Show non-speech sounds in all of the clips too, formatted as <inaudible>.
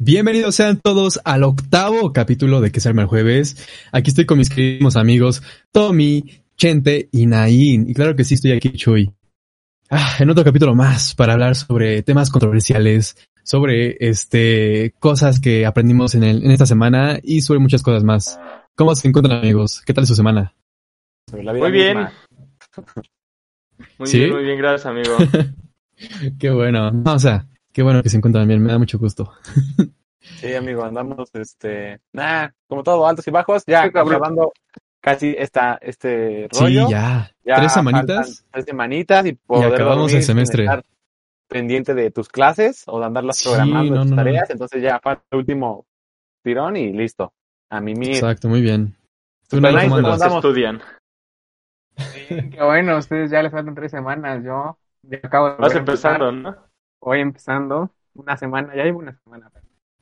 Bienvenidos sean todos al octavo capítulo de Que se arma el jueves. Aquí estoy con mis queridos amigos Tommy, Chente y Nain. Y claro que sí estoy aquí, Chuy. Ah, en otro capítulo más para hablar sobre temas controversiales, sobre este cosas que aprendimos en, el, en esta semana y sobre muchas cosas más. ¿Cómo se encuentran amigos? ¿Qué tal su semana? Muy bien. Muy ¿Sí? bien, muy bien, gracias amigo. <laughs> qué bueno. No, o sea, qué bueno que se encuentran bien, me da mucho gusto. Sí, amigo, andamos, este, nah, como todo, altos y bajos, ya Sí, acabando casi esta, este Sí, rollo. ya. Ya Tres semanitas. Tres semanitas y poder acabamos dormir el semestre. estar pendiente de tus clases o de andarlas Sí, programando no, tus no, no. tareas, entonces ya falta el último tirón y listo. A mimir. Exacto, muy bien. ¿Tú, Nain, nice, cómo estudian. Sí, qué bueno, ustedes ya les faltan tres semanas, yo ya acabo de Vas volver a empezar. empezando, ¿no? Voy empezando una semana, ya llevo una semana.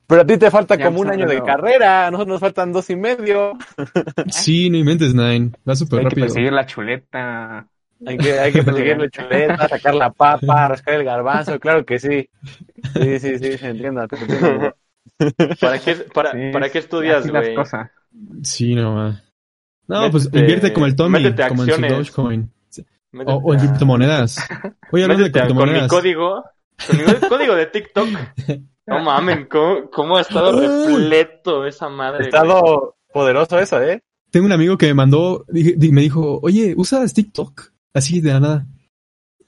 Pero a ti te falta Ya como un año de carrera, a nosotros nos faltan dos y medio. <laughs> Sí, no inventes, Nine. Va súper Hay que rápido. perseguir la chuleta. Hay que, hay que perseguir la chuleta, <laughs> sacar la papa, rascar el garbanzo, claro que sí. Sí, sí, sí, <laughs> se entiende. ¿Para qué, para, Sí, para qué estudias, güey? cosas. Sí, no, ma. No, pues invierte como el Tommy, como en su acciones. Dogecoin. Métete O, o en criptomonedas. Oye, hablando de a- con mi criptomonedas. código, con mi código de TikTok. <laughs> No mamen, ¿cómo, cómo ha estado repleto esa Ha madre? güey? estado poderoso eso, ¿eh? Tengo un amigo que me mandó, me dijo, oye, ¿usas TikTok? Así de la nada.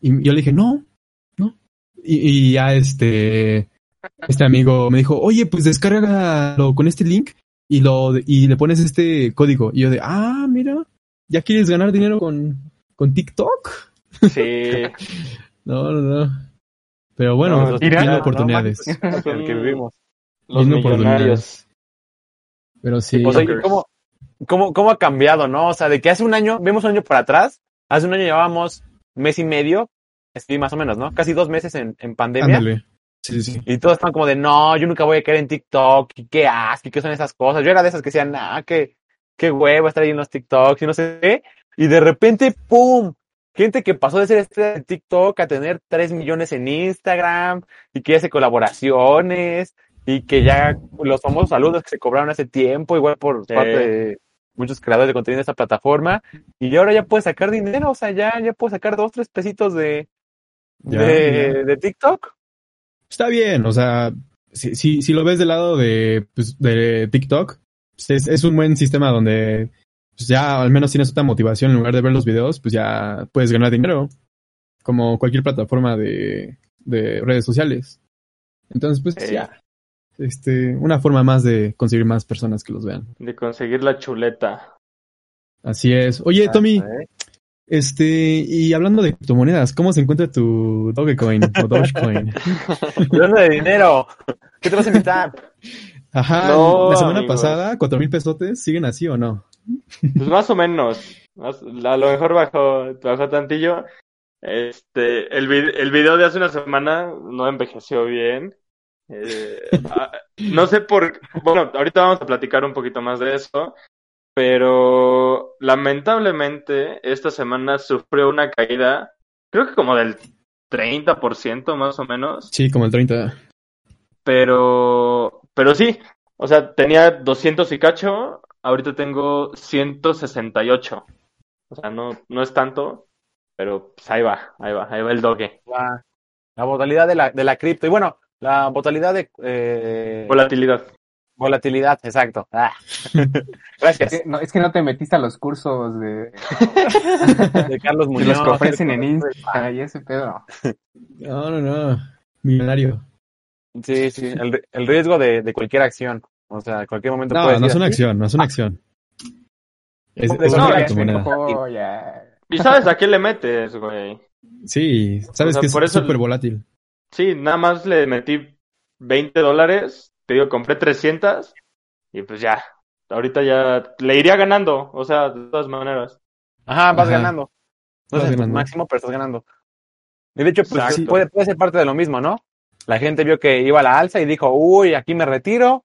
Y yo le dije, no, no. Y, y ya este, este amigo me dijo, oye, pues descárgalo con este link y lo, y le pones este código. Y yo de, ah, mira, ¿ya quieres ganar dinero con, con TikTok? Sí, <laughs> No, no, no. Pero bueno, No, no, oportunidades. El que vivimos. los Tiene millonarios. Pero sí. Pues oye. ¿cómo, cómo, ¿cómo ha cambiado, no? O sea, de que hace un año, vemos un año para atrás, hace un año llevábamos mes y medio, sí, más o menos, ¿no? Casi dos meses en, en pandemia. Ándale. Sí, sí, sí. Y todos están como de, no, yo nunca voy a caer en TikTok, y qué asco, y qué son esas cosas. Yo era de esas que decían, ah, qué, qué huevo estar ahí en los TikToks y no sé qué. Y de repente, ¡pum! Gente que pasó de ser estrella de TikTok a tener 3 millones en Instagram y que hace colaboraciones y que ya los famosos saludos que se cobraron hace tiempo, igual por Sí. parte de muchos creadores de contenido de esta plataforma. Y ahora ya puedes sacar dinero, o sea, ya, ya puedes sacar dos, tres pesitos de, Ya, de, ya. de TikTok. Está bien, o sea, si, si, si lo ves del lado de, pues, de TikTok, pues es, es un buen sistema donde pues ya al menos tienes otra motivación en lugar de ver los videos, pues ya puedes ganar dinero, como cualquier plataforma de, de redes sociales. Entonces, pues ya, este, una forma más de conseguir más personas que los vean. De conseguir la chuleta. Así es. Oye, Tommy, ¿eh? este, y hablando de criptomonedas, ¿cómo se encuentra tu Dogecoin o Dogecoin? <laughs> Hablando de dinero, ¿qué te vas a invitar? <laughs> Ajá, No, la semana amigos. pasada, cuatro mil pesotes, ¿siguen así o no? Pues más o menos. Más- a lo mejor bajó, bajó tantillo. Este, el, el video de hace una semana no envejeció bien. Eh, <laughs> ah, no sé por, bueno, ahorita vamos a platicar un poquito más de eso, pero lamentablemente esta semana sufrió una caída, creo que como del 30% más o menos, Sí, como el 30. pero, pero sí, o sea, tenía 200 y cacho, ahorita tengo 168. O sea, no, no es tanto, pero pues ahí va, ahí va, ahí va el doge. La, la volatilidad de la, de la cripto. Y bueno, la volatilidad de eh, Volatilidad. volatilidad, exacto. Ah. <laughs> Es Gracias. que, no, es que no te metiste a los cursos de, De Carlos Muñoz. los que ofrecen en Insta y ese pedo. No, no, no. Millonario. Sí, sí, el, el riesgo de, de cualquier acción. O sea, en cualquier momento No, puedes no es una acción, no es una acción. Es, es no, una criptomoneda. ¿Y sabes a qué le metes, güey? Sí, sabes O sea, que es por súper volátil. Sí, nada más le metí 20 dólares te digo, compré 300 y pues ya, ahorita ya le iría ganando, o sea, de todas maneras. Ajá, vas Ajá. ganando. No es el máximo, pero estás ganando. Y de hecho, pues puede, puede ser parte de lo mismo, ¿no? La gente vio que iba a la alza y dijo, uy, aquí me retiro,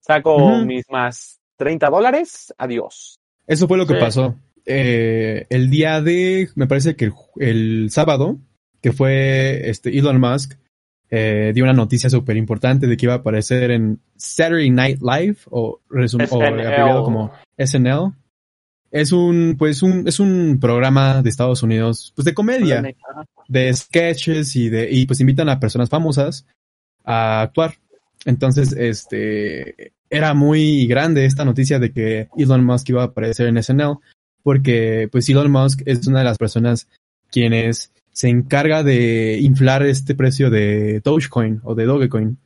saco mis más 30 dólares, adiós. Eso fue lo que Sí. pasó. Eh, el día de, me parece que el, sábado, que fue este Elon Musk, eh, dio una noticia súper importante de que iba a aparecer en Saturday Night Live o, o abreviado como SNL. Es un, pues un, es un programa de Estados Unidos, pues de comedia, de sketches y de, y pues invitan a personas famosas a actuar. Entonces, este, era muy grande esta noticia de que Elon Musk iba a aparecer en SNL, porque pues Elon Musk es una de las personas quienes se encarga de inflar este precio de Dogecoin o de Dogecoin.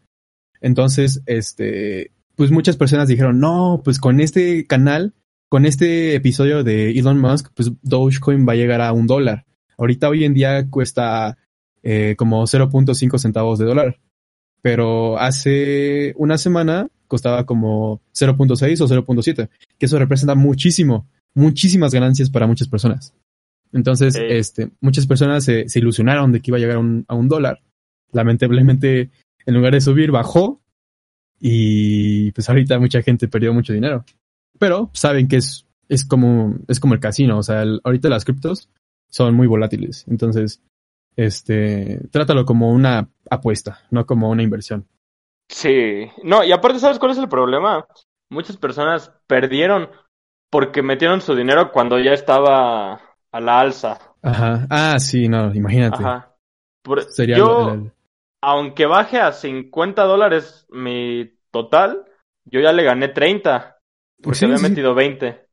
Entonces, este, pues muchas personas dijeron, no, pues con este canal, con este episodio de Elon Musk, pues Dogecoin va a llegar a un dólar. Ahorita hoy en día cuesta eh, como 0.5 centavos de dólar. Pero hace una semana costaba como 0.6 o 0.7, que eso representa muchísimo, muchísimas ganancias para muchas personas. Entonces, este, muchas personas se, se ilusionaron de que iba a llegar a un, a un dólar. Lamentablemente, en lugar de subir, bajó. Y pues ahorita mucha gente perdió mucho dinero. Pero saben que es, es como, es como el casino. O sea, el- ahorita las criptos son muy volátiles. Entonces, este, trátalo como una apuesta, no como una inversión. Sí, no, y aparte, ¿sabes cuál es el problema? Muchas personas perdieron porque metieron su dinero cuando ya estaba a la alza. Ajá. Ah, sí, no, imagínate. Ajá. Por- Sería yo, el- el- aunque baje a 50 dólares mi total, yo ya le gané 30 porque Sí, había sí, metido 20.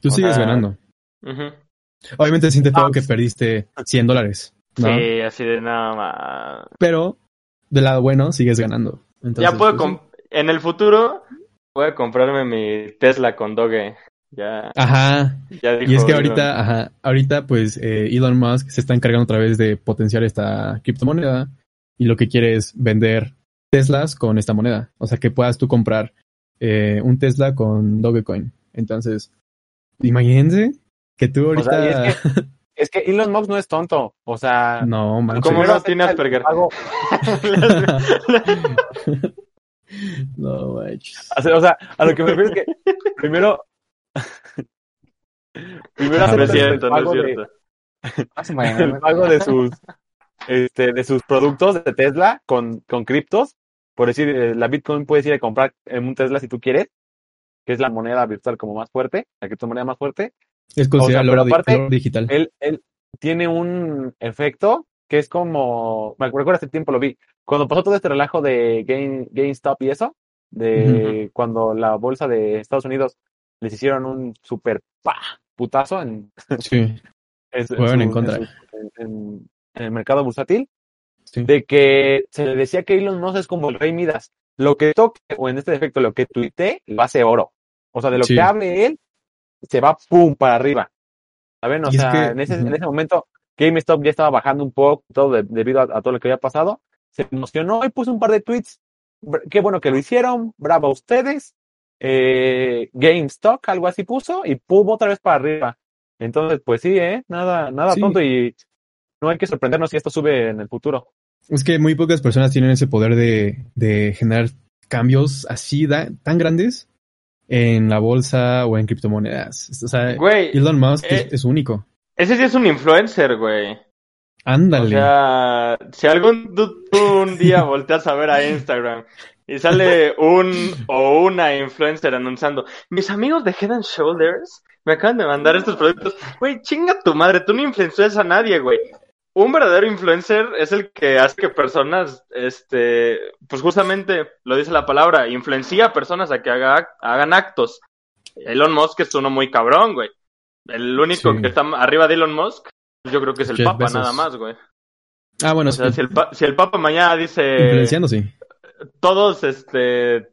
Tú o sigues sea, ganando. Ujú. Obviamente siente feo Ah, que perdiste 100 dólares, ¿no? Sí, así de nada más. Pero del lado bueno sigues ganando. Entonces, ya puedo, pues, com- en el futuro, voy a comprarme mi Tesla con Doge. Ya, Ajá. ya dijo Y es que ahorita, ajá, ahorita pues eh, Elon Musk se está encargando otra vez de potenciar esta criptomoneda y lo que quiere es vender Teslas con esta moneda. O sea, que puedas tú comprar eh, un Tesla con Dogecoin. Entonces, imagínense que tú O sea, ahorita... es que, <laughs> es que Elon Musk no es tonto. O sea, no, manches. ¿Cómo primero no tiene Asperger? <laughs> no, manches. O sea, a lo que me refiero es que primero. primero Ah, no es cierto, no es de- cierto. Menos. el pago de sus este, de sus productos de Tesla con, con criptos. Por decir, eh, la Bitcoin puedes ir a comprar en un Tesla si tú quieres, que es la moneda virtual como más fuerte, la criptomoneda más fuerte. Es considerado pero el oro di- aparte, digital. Él, él tiene un efecto que es como, me recuerdo hace tiempo lo vi, cuando pasó todo este relajo de Gain, GameStop y eso, de cuando la bolsa de Estados Unidos les hicieron un super pa, putazo en, Sí, <laughs> en en su- contra. en el mercado bursátil, sí. de que se le decía que Elon Musk es como el rey Midas. Lo que toque, o en este defecto, lo que tuite, va a ser oro. O sea, de lo Sí. que hable él, se va pum para arriba. ¿Saben? O Y es sea, que- en, ese, en ese momento, GameStop ya estaba bajando un poco, todo de- debido a, a todo lo que había pasado. Se emocionó y puso un par de tweets. Qué bueno que lo hicieron, bravo a ustedes. Eh, GameStop, algo así puso, y pum, otra vez para arriba. Entonces, pues sí, ¿eh? Nada, nada Sí. tonto y no hay que sorprendernos si esto sube en el futuro. Es que muy pocas personas tienen ese poder de, de generar cambios así da- tan grandes en la bolsa o en criptomonedas. O sea, Güey, Elon Musk eh, es, es único. ese sí es un influencer, güey. O Ándale. sea, si algún tú, tú un día <laughs> volteas a ver a Instagram y sale un o una influencer anunciando, mis amigos de Head and Shoulders me acaban de mandar estos productos. Güey, chinga tu madre, tú no influencias a nadie, güey. Un verdadero influencer es el que hace que personas, este, pues justamente lo dice la palabra, influencia a personas a que haga, hagan actos. Elon Musk es uno muy cabrón, güey. El único Sí. que está arriba de Elon Musk, yo creo que es el Jeff Papa, Bezos. nada más, güey. ah, bueno, O sea, si el, si el Papa mañana dice Influenciando, sí. todos, este,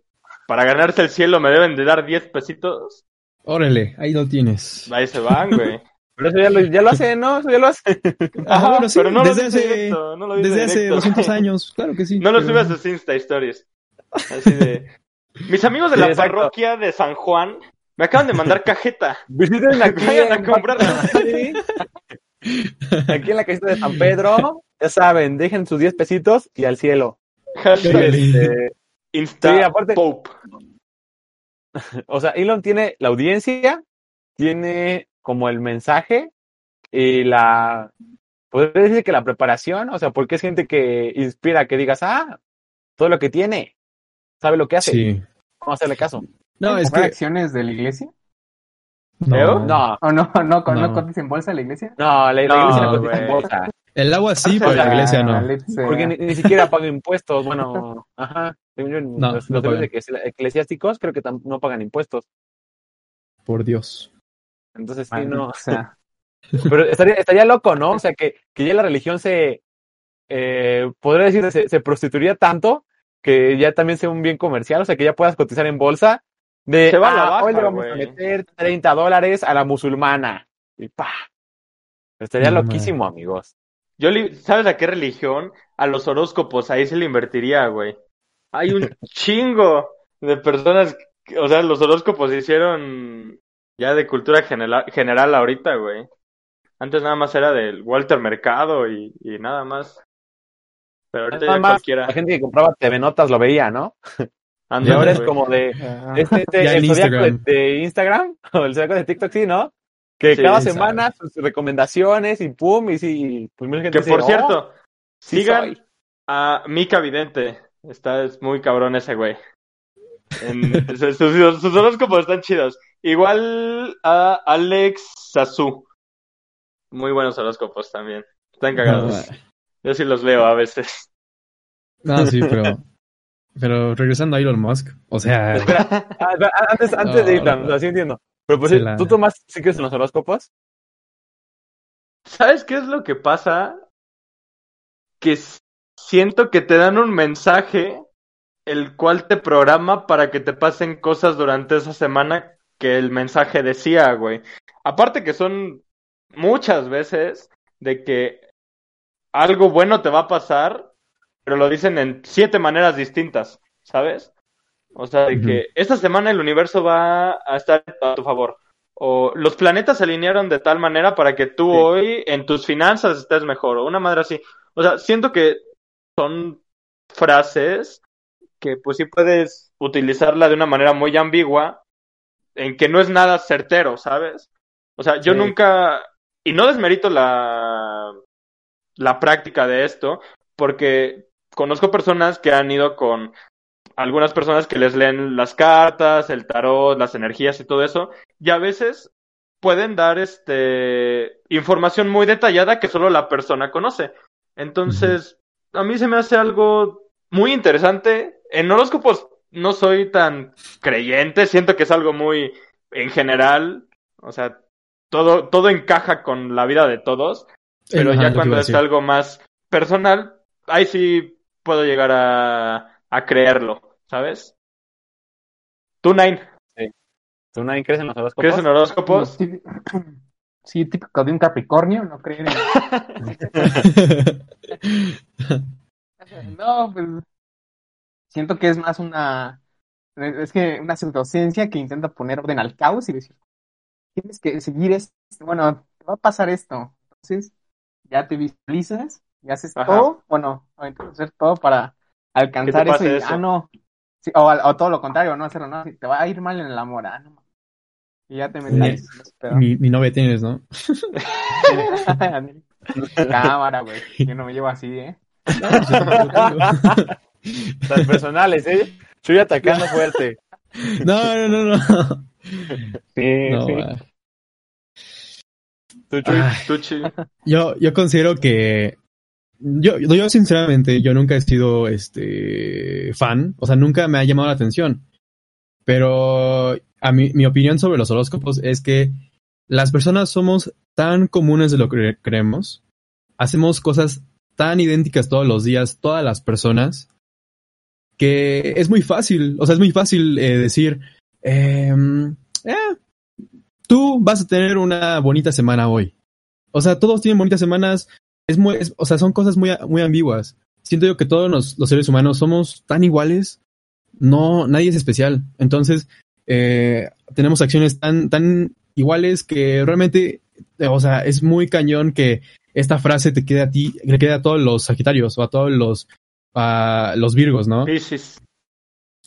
para ganarse el cielo me deben de dar 10 pesitos, Órale, ahí lo tienes. ahí se van, güey. <laughs> Pero eso ya lo, ya lo hace, ¿no? Eso ya lo hace. <laughs> Ah, bueno, sí, pero no desde lo dice hace- directo, no lo Desde hace directo. 200 <laughs> años, claro que sí. No lo subes a sus Insta Stories. Así de, Mis amigos de Sí, la exacto. parroquia de San Juan me acaban de mandar cajeta. <laughs> Visiten aquí, Vayan a en comprar. Sí. aquí en la casita de San Pedro. Ya saben, dejen sus 10 pesitos y al cielo. Hashtag Este, Insta Sí, aparte- Pope. o sea, Elon tiene la audiencia, tiene como el mensaje y la. Podría decir que la preparación, o sea, porque es gente que inspira que digas, ah, todo lo que tiene, sabe lo que hace, Sí. vamos a hacerle caso. No, es que... acciones de la iglesia? No. No, ¿O no? ¿No, no, No. cotiza en bolsa la iglesia? no, la, la No, iglesia la cotiza en bolsa, El agua sí, O pero la iglesia no. porque ni, ni siquiera paga impuestos, bueno, <laughs> ajá, No, los, no los eclesiásticos creo que tam- no pagan impuestos, Por Dios. Entonces sí, no, sea. <laughs> Pero estaría, estaría loco, ¿no? O sea, que, que ya la religión se, eh, podría decir, se, se prostituiría tanto que ya también sea un bien comercial, o sea, que ya puedas cotizar en bolsa de, Se va a la "Ah, baja, hoy le vamos a güey". meter 30 dólares a la musulmana. Y pa. Estaría No, loquísimo, amigos. Yo, ¿sabes a qué religión? A los horóscopos, ahí se le invertiría, güey. Hay un <laughs> chingo de personas, que- o sea, los horóscopos se hicieron ya de cultura general, general ahorita, güey. Antes nada más era del Walter Mercado y, y nada más. Pero ahorita Nada ya más, cualquiera. La gente que compraba TV Notas lo veía, ¿no? Y Ándale, ahora es güey. como de, este, este, <laughs> Ya el zodiaco de, Instagram. de Instagram, <laughs> o el zodiaco de TikTok, sí, ¿no? Que Sí, cada sabe. semana sus recomendaciones y pum, y sí, pues mucha gente Que por dice, "Oh, cierto, sí sigan soy". a Mika Vidente. Está es muy cabrón ese güey. En- <laughs> sus, sus- sus horóscopos están chidos. Igual a Alex Sasu. Muy buenos horóscopos también. Están cagados. Yo sí los leo a veces. No, sí, pero... Pero regresando a Elon Musk, o sea... <laughs> Espera, antes, antes de ir, No, no. así entiendo. Pero pues, Sí, la- ¿tú Tomás sí crees en los horóscopos? ¿Sabes qué es lo que pasa? Que siento que te dan un mensaje el cual te programa para que te pasen cosas durante esa semana que el mensaje decía, güey. Aparte que son muchas veces de que algo bueno te va a pasar, pero lo dicen en siete maneras distintas, ¿sabes? O sea, de que esta semana el universo va a estar a tu favor. O los planetas se alinearon de tal manera para que tú Sí. hoy en tus finanzas estés mejor. O una madre así. O sea, siento que son frases que pues sí puedes utilizarla de una manera muy ambigua en que no es nada certero, ¿sabes? O sea, yo Sí. nunca, y no desmerito la, la práctica de esto, porque conozco personas que han ido con algunas personas que les leen las cartas, el tarot, las energías y todo eso, y a veces pueden dar este información muy detallada que solo la persona conoce. Entonces, a mí se me hace algo muy interesante. En horóscopos no soy tan creyente, siento que es algo muy en general, o sea, todo, todo encaja con la vida de todos, pero Ajá, ya cuando es algo más personal, ahí sí puedo llegar a, a creerlo, ¿sabes? Tú, Nine, ¿Tú nadie crees en los horóscopos? ¿crees en horóscopos? Sí, sí, típico de un Capricornio, no creer en... <laughs> <laughs> No, pues siento que es más una es que una pseudociencia que intenta poner orden al caos y decir tienes que seguir esto, bueno, te va a pasar esto. Entonces, ya te visualizas y haces Ajá. todo, bueno, o intentas hacer todo para alcanzar eso pase y eso. ah no. Sí, o, todo lo contrario, no hacerlo, no, te va a ir mal en el amor, ah, no. Y ya te metes. pero- mi, mi novia tienes, <laughs> ¿no? Cámara, güey. Yo no me llevo así, ¿eh? <laughs> <laughs> Las personales, ¿eh? Estoy atacando fuerte. <laughs> No, no, no, no. Sí, No, sí. ah. Tú, Chuy. Yo, yo considero que yo, yo sinceramente, yo nunca he sido este fan, o sea, nunca me ha llamado la atención. Pero a mí, mi opinión sobre los horóscopos es que las personas somos tan comunes de lo que cre- creemos, hacemos cosas tan idénticas todos los días, todas las personas, que es muy fácil, o sea, es muy fácil eh, decir, eh, tú vas a tener una bonita semana hoy. O sea, todos tienen bonitas semanas, es muy, o sea, son cosas muy, muy ambiguas. Siento yo que todos los, los seres humanos somos tan iguales no, nadie es especial. Entonces, eh, tenemos acciones tan, tan iguales que realmente, eh, o sea, es muy cañón que esta frase te quede a ti, le quede a todos los Sagitarios o a todos los, a los Virgos, ¿no? Piscis.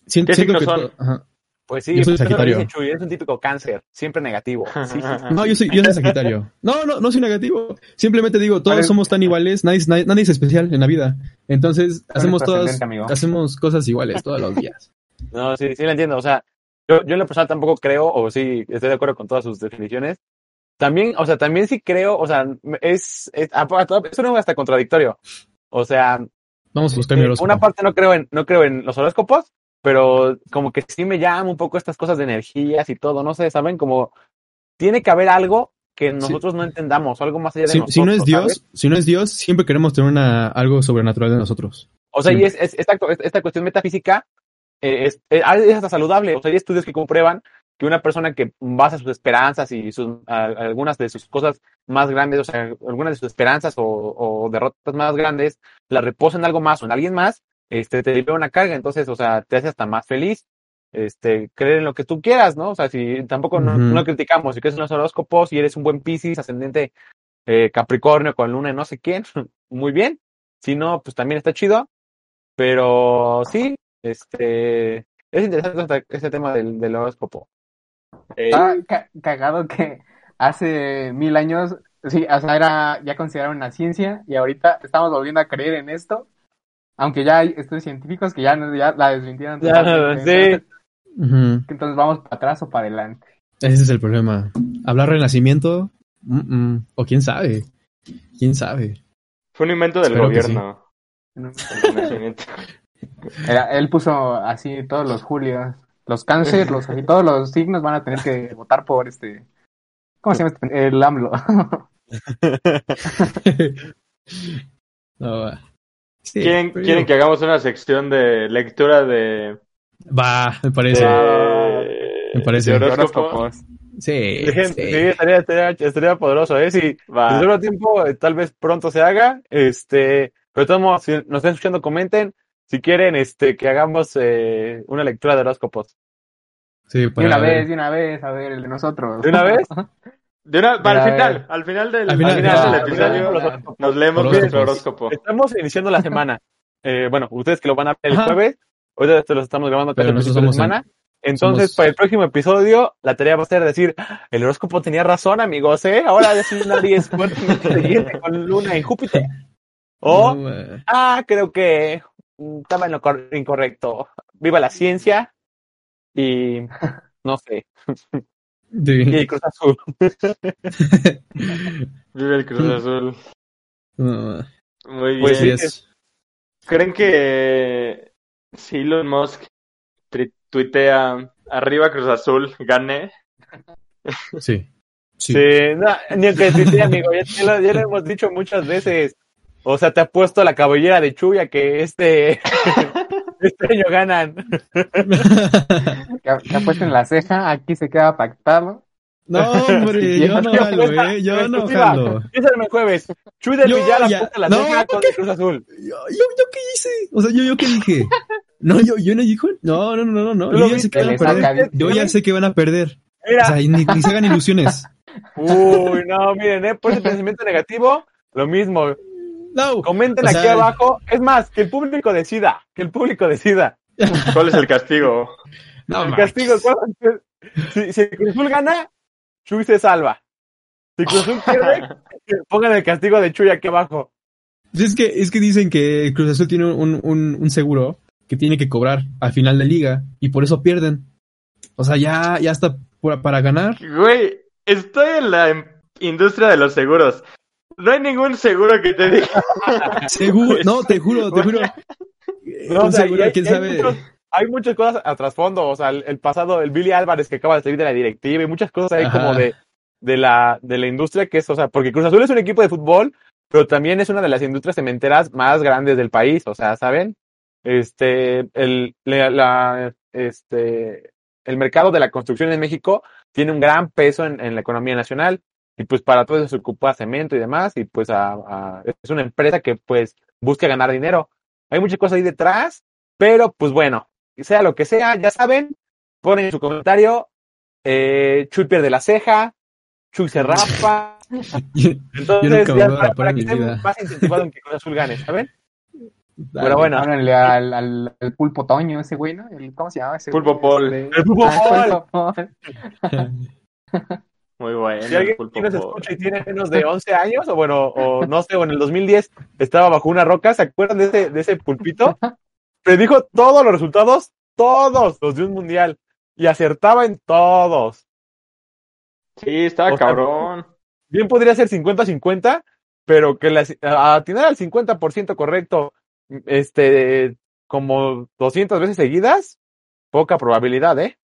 Siento, ¿Qué siento que son? ajá. Pues sí, Yo soy pero Sagitario. Chuy, es un típico cáncer, siempre negativo. <laughs> Sí, sí, sí. No, yo soy, yo soy Sagitario. No, no, no soy negativo. Simplemente digo, todos Vale. somos tan iguales, nadie, es- nadie, nadie es especial en la vida. Entonces, hacemos todas, hacemos cosas iguales todos los <laughs> días. No, sí, sí lo entiendo. O sea, yo, yo en lo personal tampoco creo, o sí, estoy de acuerdo con todas sus definiciones. También, o sea, también sí creo, o sea, es, es, es un hasta contradictorio. O sea, Vamos a mi horóscopo. una parte no creo en, no creo en los horóscopos, pero como que sí me llama un poco estas cosas de energías y todo, no sé, ¿saben? Como tiene que haber algo que nosotros no entendamos, algo más allá de Si, nosotros. si no es Dios, ¿sabes? si no es Dios, siempre queremos tener una, algo sobrenatural de nosotros. O sea, y es, es- esta, esta cuestión metafísica eh, es, eh, es hasta saludable. O sea, hay estudios que comprueban que una persona que basa sus esperanzas y sus, a- algunas de sus cosas más grandes, o sea, algunas de sus esperanzas o, o derrotas más grandes, la reposa en algo más o en alguien más, este, te libera una carga. Entonces, o sea, te hace hasta más feliz. Este, creer en lo que tú quieras, ¿no? O sea, si tampoco no, no criticamos, si crees en los horóscopos y eres un buen Piscis, ascendente eh, Capricornio con luna y no sé quién, <laughs> muy bien. Si no, pues también está chido. Pero sí, este, es interesante este tema del, del horóscopo. Eh, ca- cagado que hace mil años, sí, o sea, era ya considerado una ciencia y ahorita estamos volviendo a creer en esto, aunque ya hay estudios científicos que ya, no- ya la desmintieron. Ya, totalmente. sí. Entonces, vamos para atrás o para adelante. Ese es el problema. ¿Hablar renacimiento? Mm, mm. O quién sabe. ¿Quién sabe? Fue un invento del Espero gobierno. El renacimiento. Era- él puso así todos los julios, los cáncer, los <laughs> y todos los signos van a tener que votar por este, ¿cómo se llama? este? El AMLO. <laughs> No, va. Sí, ¿Quieren, pero quieren yo- que hagamos una sección de lectura de, Va, me parece. de, Me parece. de De horóscopo? horóscopos. Sí, Dejen- sí. sí, estaría, estaría, estaría poderoso, ¿eh? Si otro tiempo, eh, tal vez pronto se haga, este, pero de todos modos, si nos están escuchando, comenten si quieren, este, que hagamos, eh, una lectura de horóscopos. Sí, De una ver. vez, de una vez, a ver, el de nosotros. ¿De una vez? <laughs> De una, para el final, al final del, Al final, al final no, del episodio nos leemos nuestro horóscopo. Estamos iniciando la semana. Eh, bueno, ustedes que lo van a ver el Ajá. jueves, ahorita esto lo estamos grabando nosotros de somos semana. Entonces, somos- para el próximo episodio, la tarea va a ser decir, "Ah, el horóscopo tenía razón, amigos, ¿eh? Ahora sí nadie es fuertemente con luna en Júpiter. O, No, eh, ah, creo que estaba en lo cor- incorrecto. Viva la ciencia y <laughs> no sé, sí. y el Cruz Azul. <laughs> Vive el Cruz Azul. Muy bien. Pues es. ¿Creen que si Elon Musk tuitea arriba Cruz Azul gane? Sí. Sí. Sí, no, ni aunque te amigo, ya, ya lo, ya lo hemos dicho muchas veces. O sea, te ha puesto la cabellera de Chuya que este, <laughs> este año ganan. <laughs> Que, que apuesten la ceja, aquí se queda pactado. No, hombre, <laughs> Sí, yo no jalo, eh. Yo no jalo. Empieza el jueves. Chuy del Yo Villar ya- apuesta la no, ceja ¿por con el Cruz Azul. Yo, yo, yo qué hice? O sea, yo, yo qué dije. No, yo, yo no dijo. No, no, no, no, no. Yo ya sé que van a perder. Yo ya sé que van a perder. O Mira, sea, ni, ni se hagan ilusiones. <laughs> uy, no, miren, eh, por ese pensamiento negativo, lo mismo. No. Comenten O aquí sea- abajo. Es más, que el público decida, que el público decida. <laughs> ¿Cuál es el castigo? No, el castigo, ¿cuál ser? si, si Cruz Azul gana, Chuy se salva. Si Cruz Azul pierde, pongan el castigo de Chuy aquí abajo. Es que, es que dicen que Cruz Azul tiene un, un, un seguro que tiene que cobrar al final de liga y por eso pierden. O sea, ya, ya está por- para ganar. Güey, estoy en la industria de los seguros. No hay ningún seguro que te diga. <laughs> Seguro, no, te juro, te juro. <laughs> No, un o sea, seguro, hay- quién hay sabe. muchos- hay muchas cosas a trasfondo, o sea, el, el pasado, el Billy Álvarez que acaba de salir de la directiva y muchas cosas ahí Ajá. como de, de la, de la industria que es, o sea, porque Cruz Azul es un equipo de fútbol, pero también es una de las industrias cementeras más grandes del país, o sea, ¿saben? Este, el, la, la- este, el mercado de la construcción en México tiene un gran peso en, en la economía nacional y pues para todo eso se ocupa cemento y demás y pues a- a- es una empresa que pues busca ganar dinero. Hay muchas cosas ahí detrás, pero pues bueno, sea lo que sea, ya saben, ponen en su comentario, eh, Chuy pierde la ceja, Chuy se rapa. <laughs> Yo Entonces, ya para, para que estén más incentivados en que Cruz Azul gane, ¿saben? Dale. Pero bueno, Háblenle al, al, al pulpo Toño, ese güey, ¿no? ¿Cómo se llama ese? Pulpo? Paul. Este- El Pulpo <laughs> Paul. <laughs> Muy bueno. si alguien nos escucha y tiene menos de 11 años, o bueno, o no sé, o en el 2010 estaba bajo una roca, ¿se acuerdan de ese, de ese pulpito? <laughs> Predijo todos los resultados, todos los de un mundial, y acertaba en todos. Sí, estaba O sea, cabrón. Bien podría ser 50-50, pero que las- a atinar al 50% correcto, este, como 200 veces seguidas, poca probabilidad, ¿eh?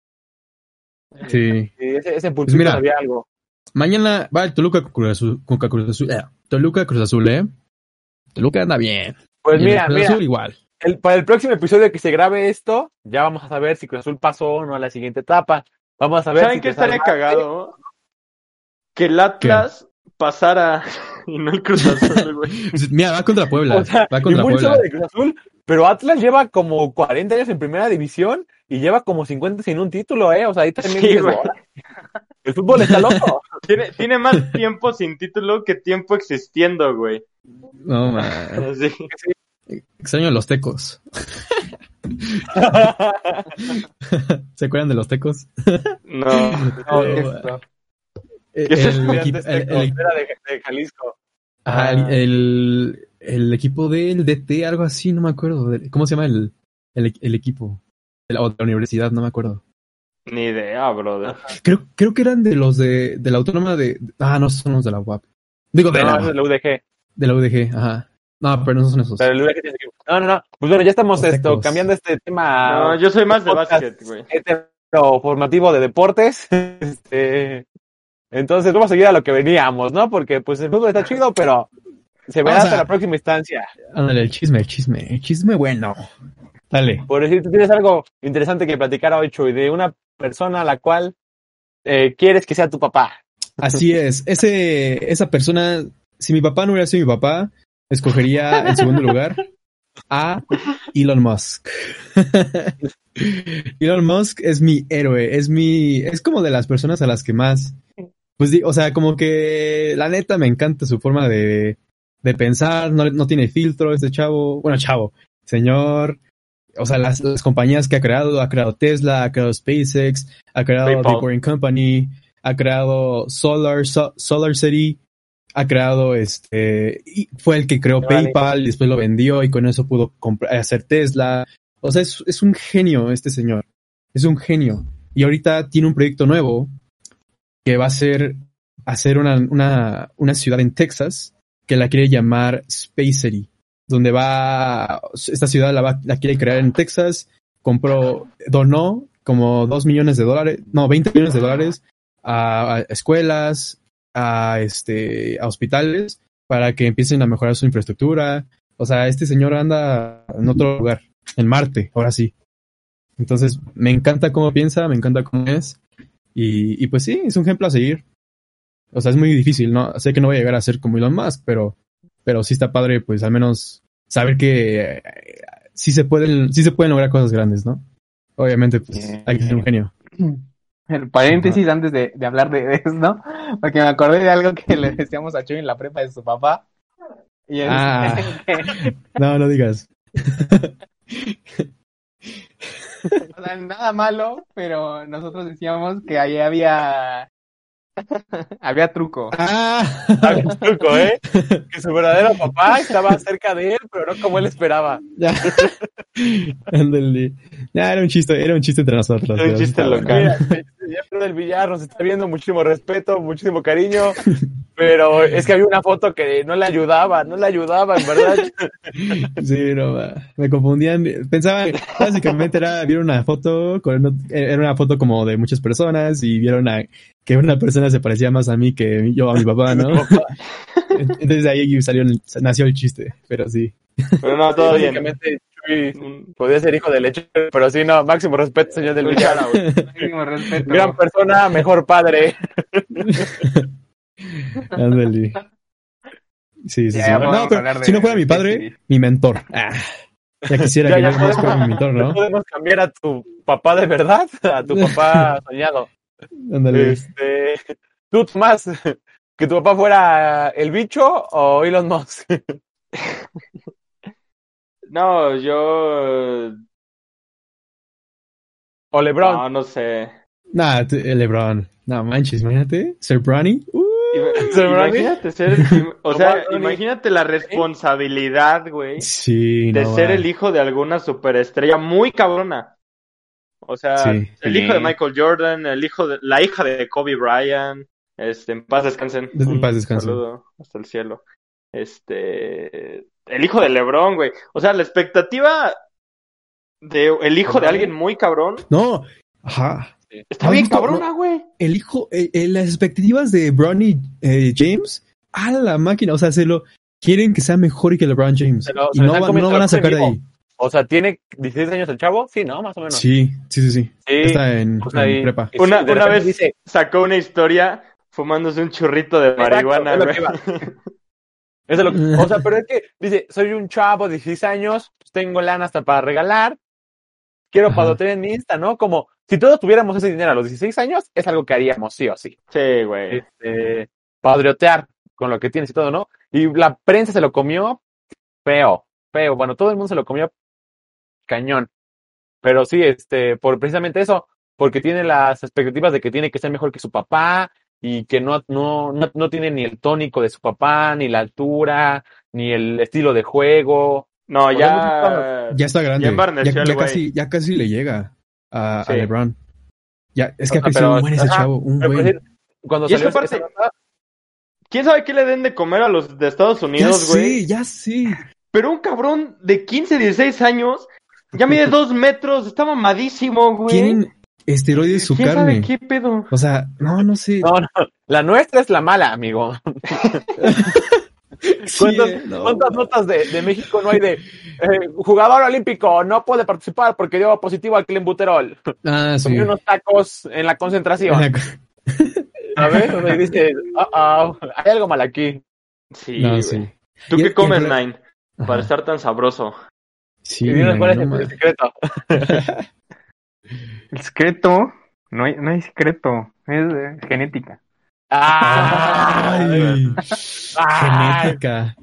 Sí. Ese, ese pulpito mira. sabía algo. Mañana va el Toluca con Cruz Azul. Cruz Azul eh, Toluca Cruz Azul, ¿eh? Toluca anda bien. Pues Y el mira, Cruz mira, Azul igual. el- para el próximo episodio que se grabe esto, ya vamos a saber si Cruz Azul pasó o no a la siguiente etapa. Vamos a saber ¿Saben si qué estaría cagado? Que el Atlas pasara <laughs> y no el Cruz Azul, güey. <laughs> Mira, va contra Puebla. O sea, va contra Puebla. de Cruz Azul, pero Atlas lleva como 40 años en primera división y lleva como 50 sin un título, ¿eh? O sea, ahí también Sí, dices, güey. "Órale, el fútbol está loco. <laughs> Tiene, tiene más tiempo sin título que tiempo existiendo, güey. No, man. Así. Extraño a los tecos. ¿Se acuerdan de los tecos? No. No, Eh, ¿Qué es esto? El, equipo del DT, algo así, no me acuerdo. ¿Cómo se llama el, el, el equipo? El- o de la universidad, no me acuerdo. Ni idea, brother. Creo, creo que eran de los de, de la autónoma de... Ah, no, son los de la UAP. Digo, de, No, la, UDG. de la UDG, ajá. No, pero no son esos. Pero el UDG tiene equipo. No, no, no. Pues bueno, ya estamos Los esto, Tecos. cambiando este tema No, yo soy más de básquet, güey. hetero formativo de deportes. <laughs> Este, entonces vamos a seguir a lo que veníamos, ¿no? Porque pues el fútbol está chido, pero se verá hasta a- la próxima instancia. Ándale, el chisme, el chisme, el chisme bueno. Dale. Por decir, tú tienes algo interesante que platicar hoy, Chuy, de una persona a la cual eh, quieres que sea tu papá. Así es. Ese, esa persona, si mi papá no hubiera sido mi papá, escogería en segundo lugar a Elon Musk. <laughs> Elon Musk es mi héroe, es mi, es como de las personas a las que más, pues, o sea, como que la neta me encanta su forma de, de pensar, no, no tiene filtro este chavo, bueno, chavo, señor, o sea, las, las compañías que ha creado, ha creado Tesla, ha creado SpaceX, ha creado. The Boring Company, ha creado Solar, So- Solar City, ha creado este, y fue el que creó. PayPal y después lo vendió y con eso pudo comprar, hacer Tesla. O sea, es, es un genio este señor. Es un genio. Y ahorita tiene un proyecto nuevo que va a ser hacer una, una, una ciudad en Texas que la quiere llamar Space City, donde va, esta ciudad la, va, la quiere crear en Texas, compró, donó como dos millones de dólares, no, 20 millones de dólares a, a escuelas, a este, a hospitales para que empiecen a mejorar su infraestructura. O sea, este señor anda en otro lugar, en Marte, ahora sí. Entonces, me encanta cómo piensa, me encanta cómo es. Y, y pues sí, es un ejemplo a seguir. O sea, es muy difícil, ¿no? Sé que no voy a llegar a ser como Elon Musk, pero, pero sí está padre, pues al menos saber que eh, sí se pueden, sí se pueden lograr cosas grandes, ¿no? Obviamente, pues hay que ser un genio. El paréntesis antes de, de hablar de, <laughs> de esto, porque me acordé de algo que le decíamos a Chuy en la prepa de su papá. Y es Ah. <laughs> que, <laughs> No, no digas. O sea, nada malo, pero nosotros decíamos que ahí había había truco. Ah, Había truco, ¿eh? Que su verdadero papá estaba cerca de él, pero no como él esperaba. ya. Ándale. Ya, era un chiste, era un chiste entre nosotros. Era un chiste bueno. Del Villar nos está viendo muchísimo respeto, muchísimo cariño, <laughs> pero es que había una foto que no le ayudaba, no le ayudaba, en verdad. <laughs> Sí, no, me confundían. Pensaba, básicamente era, vieron una foto, con, era una foto como de muchas personas y vieron a, que una persona se parecía más a mí que yo a mi papá, ¿no? <laughs> Entonces de ahí salió, nació el chiste, pero sí. Pero no, todo bien. Un- podía ser hijo de leche, pero sí, no, máximo respeto, señor del un Villar. shout-out. Máximo respeto. Gran persona, mejor padre. <laughs> Ándale. Sí, sí, Ya, sí. vamos No, a pero hablar de- si no fuera mi padre, mi mentor. Ah, Ya quisiera Ya, que ya yo conozca a mi mentor, ¿no? Podemos cambiar a tu papá de verdad, a tu papá <laughs> soñado. Ándale. Este, tú, Tomás, que tu papá fuera el bicho o Elon Musk. <laughs> No, yo. O LeBron. No, no sé. Nah, t- el LeBron. No manches, imagínate. Ser Bronny. Uh, Ima- ¿Se me Imagínate ser. O sea, imagínate la responsabilidad, güey, sí, de no ser va. el hijo de alguna superestrella muy cabrona. O sea, Sí. el hijo de Michael Jordan, el hijo de la hija de Kobe Bryant. Este, en paz descansen. En Un paz descansen. Saludo hasta el cielo. Este, el hijo de LeBron, güey. O sea, la expectativa de el hijo de alguien muy cabrón No, ajá. está ¿Has bien visto? cabrona, güey. El hijo, eh, eh, las expectativas de Bronny eh, James a la máquina. O sea, se lo quieren que sea mejor que LeBron James. Y no, va- van a sacar de ahí. O sea, ¿tiene 16 años el chavo? Sí, ¿no? Más o menos. Sí, sí, sí, sí. Sí, Está en, pues en prepa. Una- vez- dice, Sacó una historia fumándose un churrito de Exacto, marihuana, <laughs> es lo que iba. Eso es lo que- o sea, pero es que dice, soy un chavo de 16 años, pues tengo lana hasta para regalar, quiero Ajá. padrotear en mi Insta, ¿no? Como si todos tuviéramos ese dinero a los 16 años, es algo que haríamos sí o sí. Sí, güey. Este, padrotear con lo que tienes y todo, ¿no? Y la prensa se lo comió feo, feo. Bueno, todo el mundo se lo comió cañón. Pero sí, este, por precisamente eso, porque tiene las expectativas de que tiene que ser mejor que su papá y que no, no, no, no tiene ni el tónico de su papá, ni la altura, ni el estilo de juego. No, Pues ya. Ya está grande. Ya casi, ya casi le llega a. LeBron. Ya, es que ha crecido un buen ese ajá, chavo, un por buen. cuando salió esa- nota, ¿Quién sabe qué le den de comer a los de Estados Unidos, güey? sí, ya sí. Pero un cabrón de 15, 16 años, ya mide <laughs> dos metros, está mamadísimo, güey. Tienen esteroides su ¿Quién carne. sabe qué pedo? O sea, no, no sé. No, no, la nuestra es la mala, amigo. <laughs> Sí, ¿Cuántas, eh, no. cuántas notas de, de México no hay de eh, jugador olímpico no puede participar porque dio positivo al clenbuterol? Ah, sí. Comió unos tacos en la concentración. ¿Sabes? Donde dices, "Uh-oh, hay algo mal aquí. Sí, No, sí. ¿Tú qué comes, en- Nine? Para estar tan sabroso. Sí, y dinos no, cuál es el secreto. <laughs> El secreto, no hay, no hay secreto, es eh, genética. Ay, Ay, Ay. genética.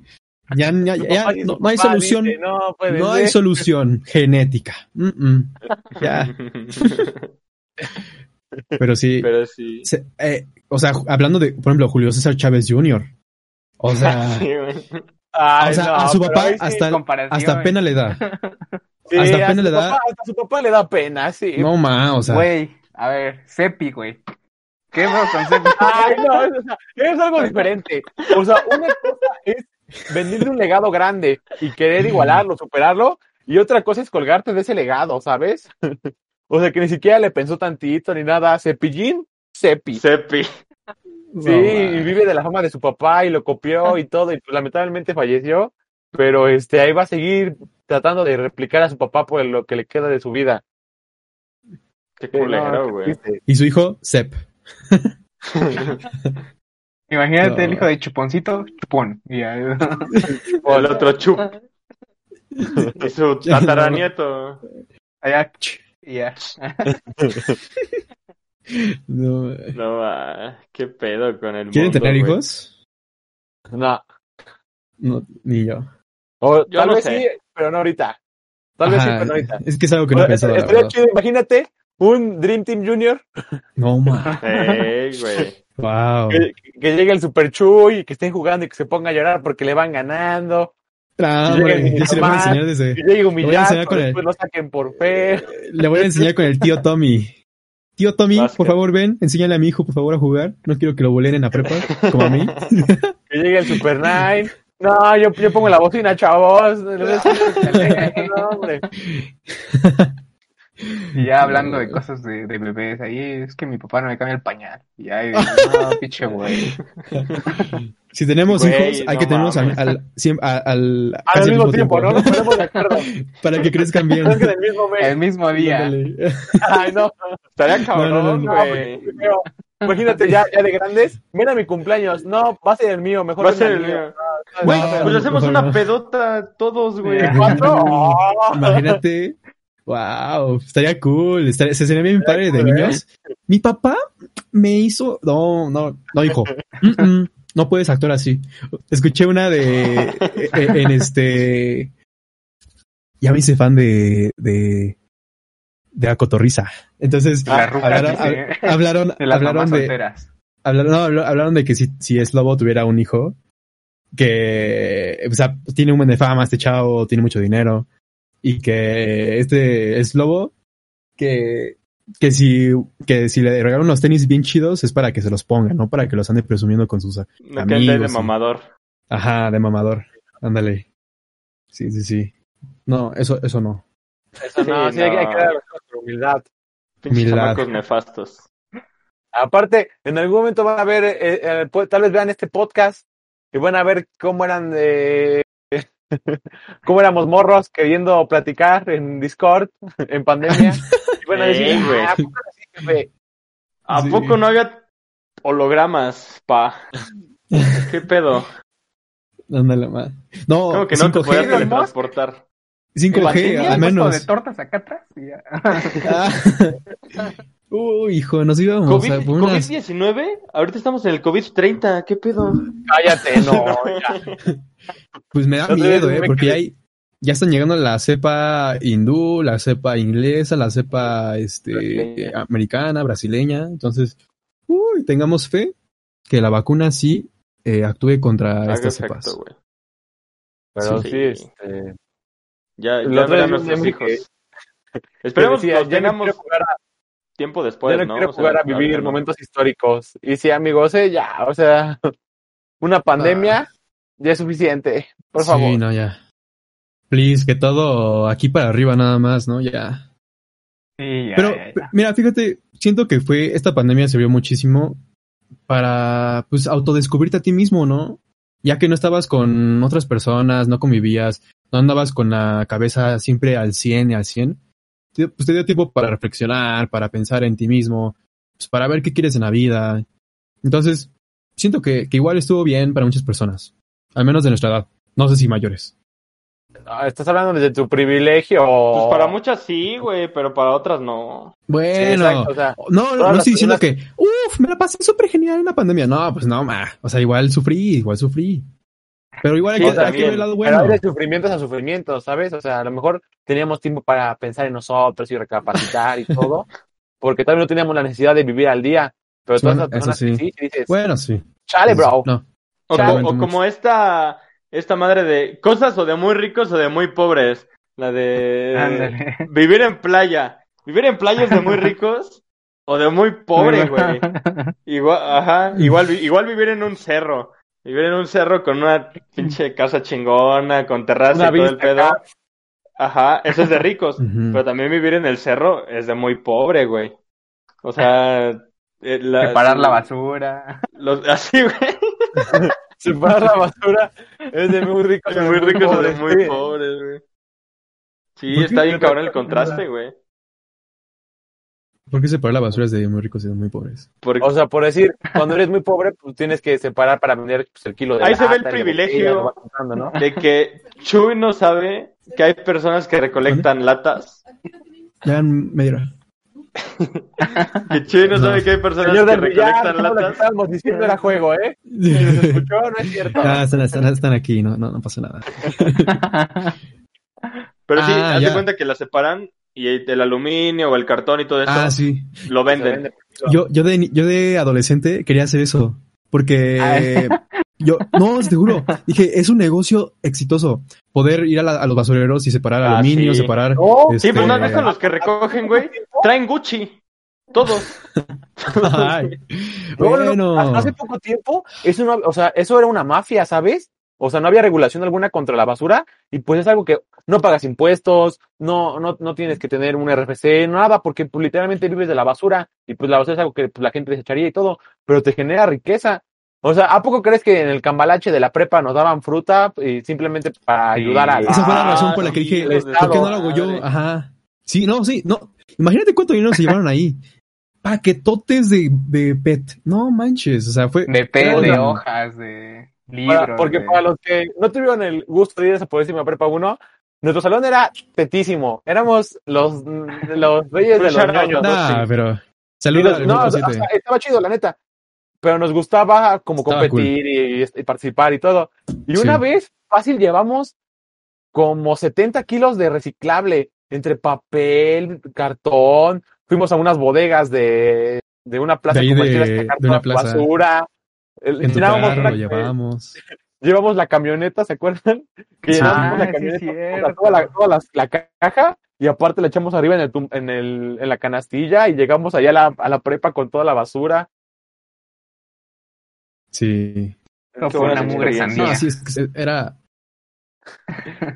Ya, ya, ya, no, hay solución. no puede No hay ser. solución genética. Mm, mm. Ya, pero sí. Pero sí. se- eh, o sea, hablando de, por ejemplo, Julio César Chávez Jr. O sea, <laughs> Sí, güey. Ay, o sea no, a su papá hasta, hasta pena le da. <laughs> sí, hasta a pena su le da- papá- hasta su papá le da pena, sí. No, ma, o sea. Güey, a ver, Cepi, güey. ¿Qué con Cepi? <laughs> Ay, no, o sea, es algo diferente. O sea, una cosa es venderle un legado grande y querer igualarlo, superarlo, y otra cosa es colgarte de ese legado, ¿sabes? <laughs> O sea, que ni siquiera le pensó tantito ni nada. Cepillín, Cepi. Cepi. Sí, y vive de la fama de su papá y lo copió y todo, y pues, lamentablemente falleció, pero este ahí va a seguir tratando de replicar a su papá por lo que le queda de su vida. Qué culero, güey. Y su hijo, Sep. <laughs> Imagínate No. el hijo de Chuponcito, Chupón. <laughs> O el otro chup. Y su tataranieto. allá, ya. <laughs> No. No, va. Qué pedo con el ¿Quieren mundo, tener hijos? No, No, ni yo. O Yo tal no vez sé. sí, pero no ahorita. Tal vez sí, pero no ahorita. Es que es algo que no he Bueno, pensado, la estaría verdad. chido, imagínate un Dream Team Junior No, <laughs> ma. Ey, güey. Wow. que, que llegue el Super Chuy y que estén jugando y que se ponga a llorar porque le van ganando. Ah, Llega hombre, mi yo sí le voy a enseñar desde. Que llegue voy a enseñar humillado, con él. después lo saquen por fe. Le voy a enseñar con el tío Tommy. Tío Tommy, Básquet. por favor, ven, enséñale a mi hijo, por favor, a jugar. No quiero que lo bolen en la prepa, como a mí. <laughs> Que llegue el Super Nine. No, yo, yo pongo la bocina, chavos. No, hombre. Y ya hablando de cosas de, de bebés, ahí es que mi papá no me cambia el pañal. Y ya, no, pinche güey. Si tenemos Güey, hijos, hay no que tenerlos al, al, al- Al casi mismo tiempo, ¿no? Nos ponemos de acuerdo. <laughs> Para que crezcan bien. Es que el mismo mes. El mismo día. Ay, no. Estaría no, cabrón, no, güey. Pero Imagínate ya, ya de grandes, ven a mi cumpleaños. No, va a ser el mío, mejor Va a ser el mío. Güey, No, Pues no, hacemos mejor una no. pedota todos, güey. ¿De cuatro? <laughs> Oh. Imagínate. Wow, estaría cool. Estaría, se sería bien padre de cool, ¿eh? niños. Mi papá me hizo. No, no, no, hijo. <laughs> Mm, mm, no puedes actuar así. Escuché una de. eh, En este. Ya me hice fan de. de. De la cotorriza. Entonces, hablaron, se- <laughs> de las hablaron mamás de, solteras. hablaron, no, habl- hablaron de que si, si es lobo tuviera un hijo, que o sea, tiene un buen de fama, este chavo tiene mucho dinero, y que este es lobo, que, que si, que si le regalan unos tenis bien chidos es para que se los ponga, no para que los ande presumiendo con sus, No que ande de Amigos, sí. mamador. ajá, de mamador, ándale. Sí, sí, sí. No, eso, eso no. Eso no, <laughs> Sí, sí, hay que- hay que no. dar nuestra humildad. Pinches Humildad. chamacos nefastos. Aparte, en algún momento van a ver, eh, eh, pu- tal vez vean este podcast y van a ver cómo eran de... <laughs> cómo éramos morros queriendo platicar en Discord, <laughs> en pandemia. Y van a decir. "Ah, ¿a poco así, jefe?". ¿A Sí. poco no había hologramas, pa? <laughs> ¿Qué pedo? Ándale, ma. No, ¿Cómo que no te 5G, podías teletransportar? 5G, Pandemia, al menos. de tortas acá atrás y ya. Ah. <laughs> Uy, hijo, nos íbamos COVID, a por unas... ¿COVID-19? Ahorita estamos en el COVID-30, ¿qué pedo? Cállate, no. ya. Pues me da miedo, eh, porque quedé- hay, ya están llegando la cepa hindú, la cepa inglesa, la cepa este Brasileña. americana, brasileña. Entonces, uy, tengamos fe que la vacuna sí eh, actúe contra Haga estas efecto, cepas. Pero Sí. sí, este... Ya, ya verán nuestros hijos. que- Esperemos decía, que los ya no tengamos quiero jugar a- tiempo ya después, no ¿no? quiero O sea, jugar a vivir no. momentos históricos. Y sí, amigos, eh, ya, o sea, <laughs> una pandemia ya es suficiente, por sí, favor. no, ya. Please, que todo aquí para arriba nada más, ¿no? Ya. Sí, ya, Pero, ya, ya. mira, fíjate, siento que fue, esta pandemia sirvió muchísimo para, pues, autodescubrirte a ti mismo, ¿no? Ya que no estabas con otras personas, no convivías, no andabas con la cabeza siempre al 100 y al 100, te- pues te dio tiempo para reflexionar, para pensar en ti mismo, pues para ver qué quieres en la vida. Entonces, siento que, que igual estuvo bien para muchas personas, al menos de nuestra edad, no sé si mayores. Ah, ¿Estás hablando de tu privilegio? Pues para muchas sí, güey, pero para otras no. Sí, Bueno, exacto, o sea, No, no, no estoy diciendo personas- que, uff, me la pasé súper genial en la pandemia. No, pues no, ma. O sea, igual sufrí, igual sufrí. Pero igual hay, Sí, que, hay que ver el lado pero bueno. hay de sufrimientos a sufrimientos, ¿sabes? O sea, a lo mejor teníamos tiempo para pensar en nosotros y recapacitar y todo, porque también no teníamos la necesidad de vivir al día. Pero todas Bueno, las personas sí. que sí, dices, Bueno, sí. chale, bro. No. O, como esta, esta madre de cosas o de muy ricos o de muy pobres. La de Ándale. vivir en playa. Vivir en playa es de muy ricos o de muy pobre, <laughs> güey. Igual, ajá, igual, igual vivir en un cerro. Vivir en un cerro con una <clears throat> pinche casa chingona, con terraza Una y todo el pedo. acá. Ajá, eso es de ricos. <laughs> Pero también vivir en el cerro es de muy pobre, güey. O sea, <laughs> eh, la- Separar la basura. los- <laughs> así, güey. Separar la basura es de muy ricos. De a muy ricos o de muy pobres, güey. Sí, ¿Por está bien cabrón el contraste, güey. ¿Por qué separar la basura es de muy ricos y de muy pobres? Porque O sea, por decir, cuando eres muy pobre, pues tienes que separar para vender pues, el kilo de Ahí se ve el privilegio. botella, ¿no? de que Chuy no sabe que hay personas que recolectan latas. Ya me dirá. Que Chuy no No. sabe que hay personas Señor que recolectan lo que latas. estábamos diciendo era juego, ¿eh? ¿Se escuchó? No es cierto. Ah, están, están, están aquí, no, no, no pasa nada. Pero sí, Ah, haz de ya. cuenta que la separan y el aluminio o el cartón y todo eso Ah, sí. lo Se venden. vende. Yo, yo de, ni- yo de adolescente quería hacer eso. Porque <laughs> yo, no, te juro, dije, es un negocio exitoso. Poder ir a, la- a los basureros y separar Ah, aluminio, sí. separar. No, Sí, este, pero no has visto los que recogen, güey. Traen Gucci. Todos. <laughs> Ay, No, no, no, bueno. hasta hace poco tiempo, eso no, o sea, eso era una mafia, ¿sabes? O sea, no había regulación alguna contra la basura y pues es algo que no pagas impuestos, no, no, no tienes que tener un RFC, nada, porque pues, literalmente vives de la basura y pues la basura es algo que pues, la gente desecharía y todo, pero te genera riqueza. O sea, ¿a poco crees que en el cambalache de la prepa nos daban fruta y simplemente para ayudar a la... Esa fue la razón por la que dije, de ¿por qué no lo hago yo? Ajá. Sí, no, sí, no. Imagínate cuánto dinero se llevaron ahí. paquetotes de, de PET. No manches, o sea, fue... De era de hojas, de Para- porque para los que no tuvieron el gusto de ir a esa purísima prepa 1, nuestro salón era petísimo. Éramos los, los reyes de los ñoños. Nah, sí. pero... Al no, o sea, 7. estaba chido, la neta. Pero nos gustaba como Estaba competir y, y participar y todo. Y Sí. una vez, fácil, llevamos como 70 kilos de reciclable entre papel, cartón. Fuimos a unas bodegas de, de una plaza De de- sacar de una plaza. basura. El- En tu carro una- lo llevábamos. <laughs> llevamos la camioneta, ¿se acuerdan? Que Ah, la camioneta, toda, la, toda la- la caja y aparte la echamos arriba en, el, en, el, en la canastilla y llegamos allá a la, a la prepa con toda la basura. Sí. Qué fue una mugre. No, sí, es que era...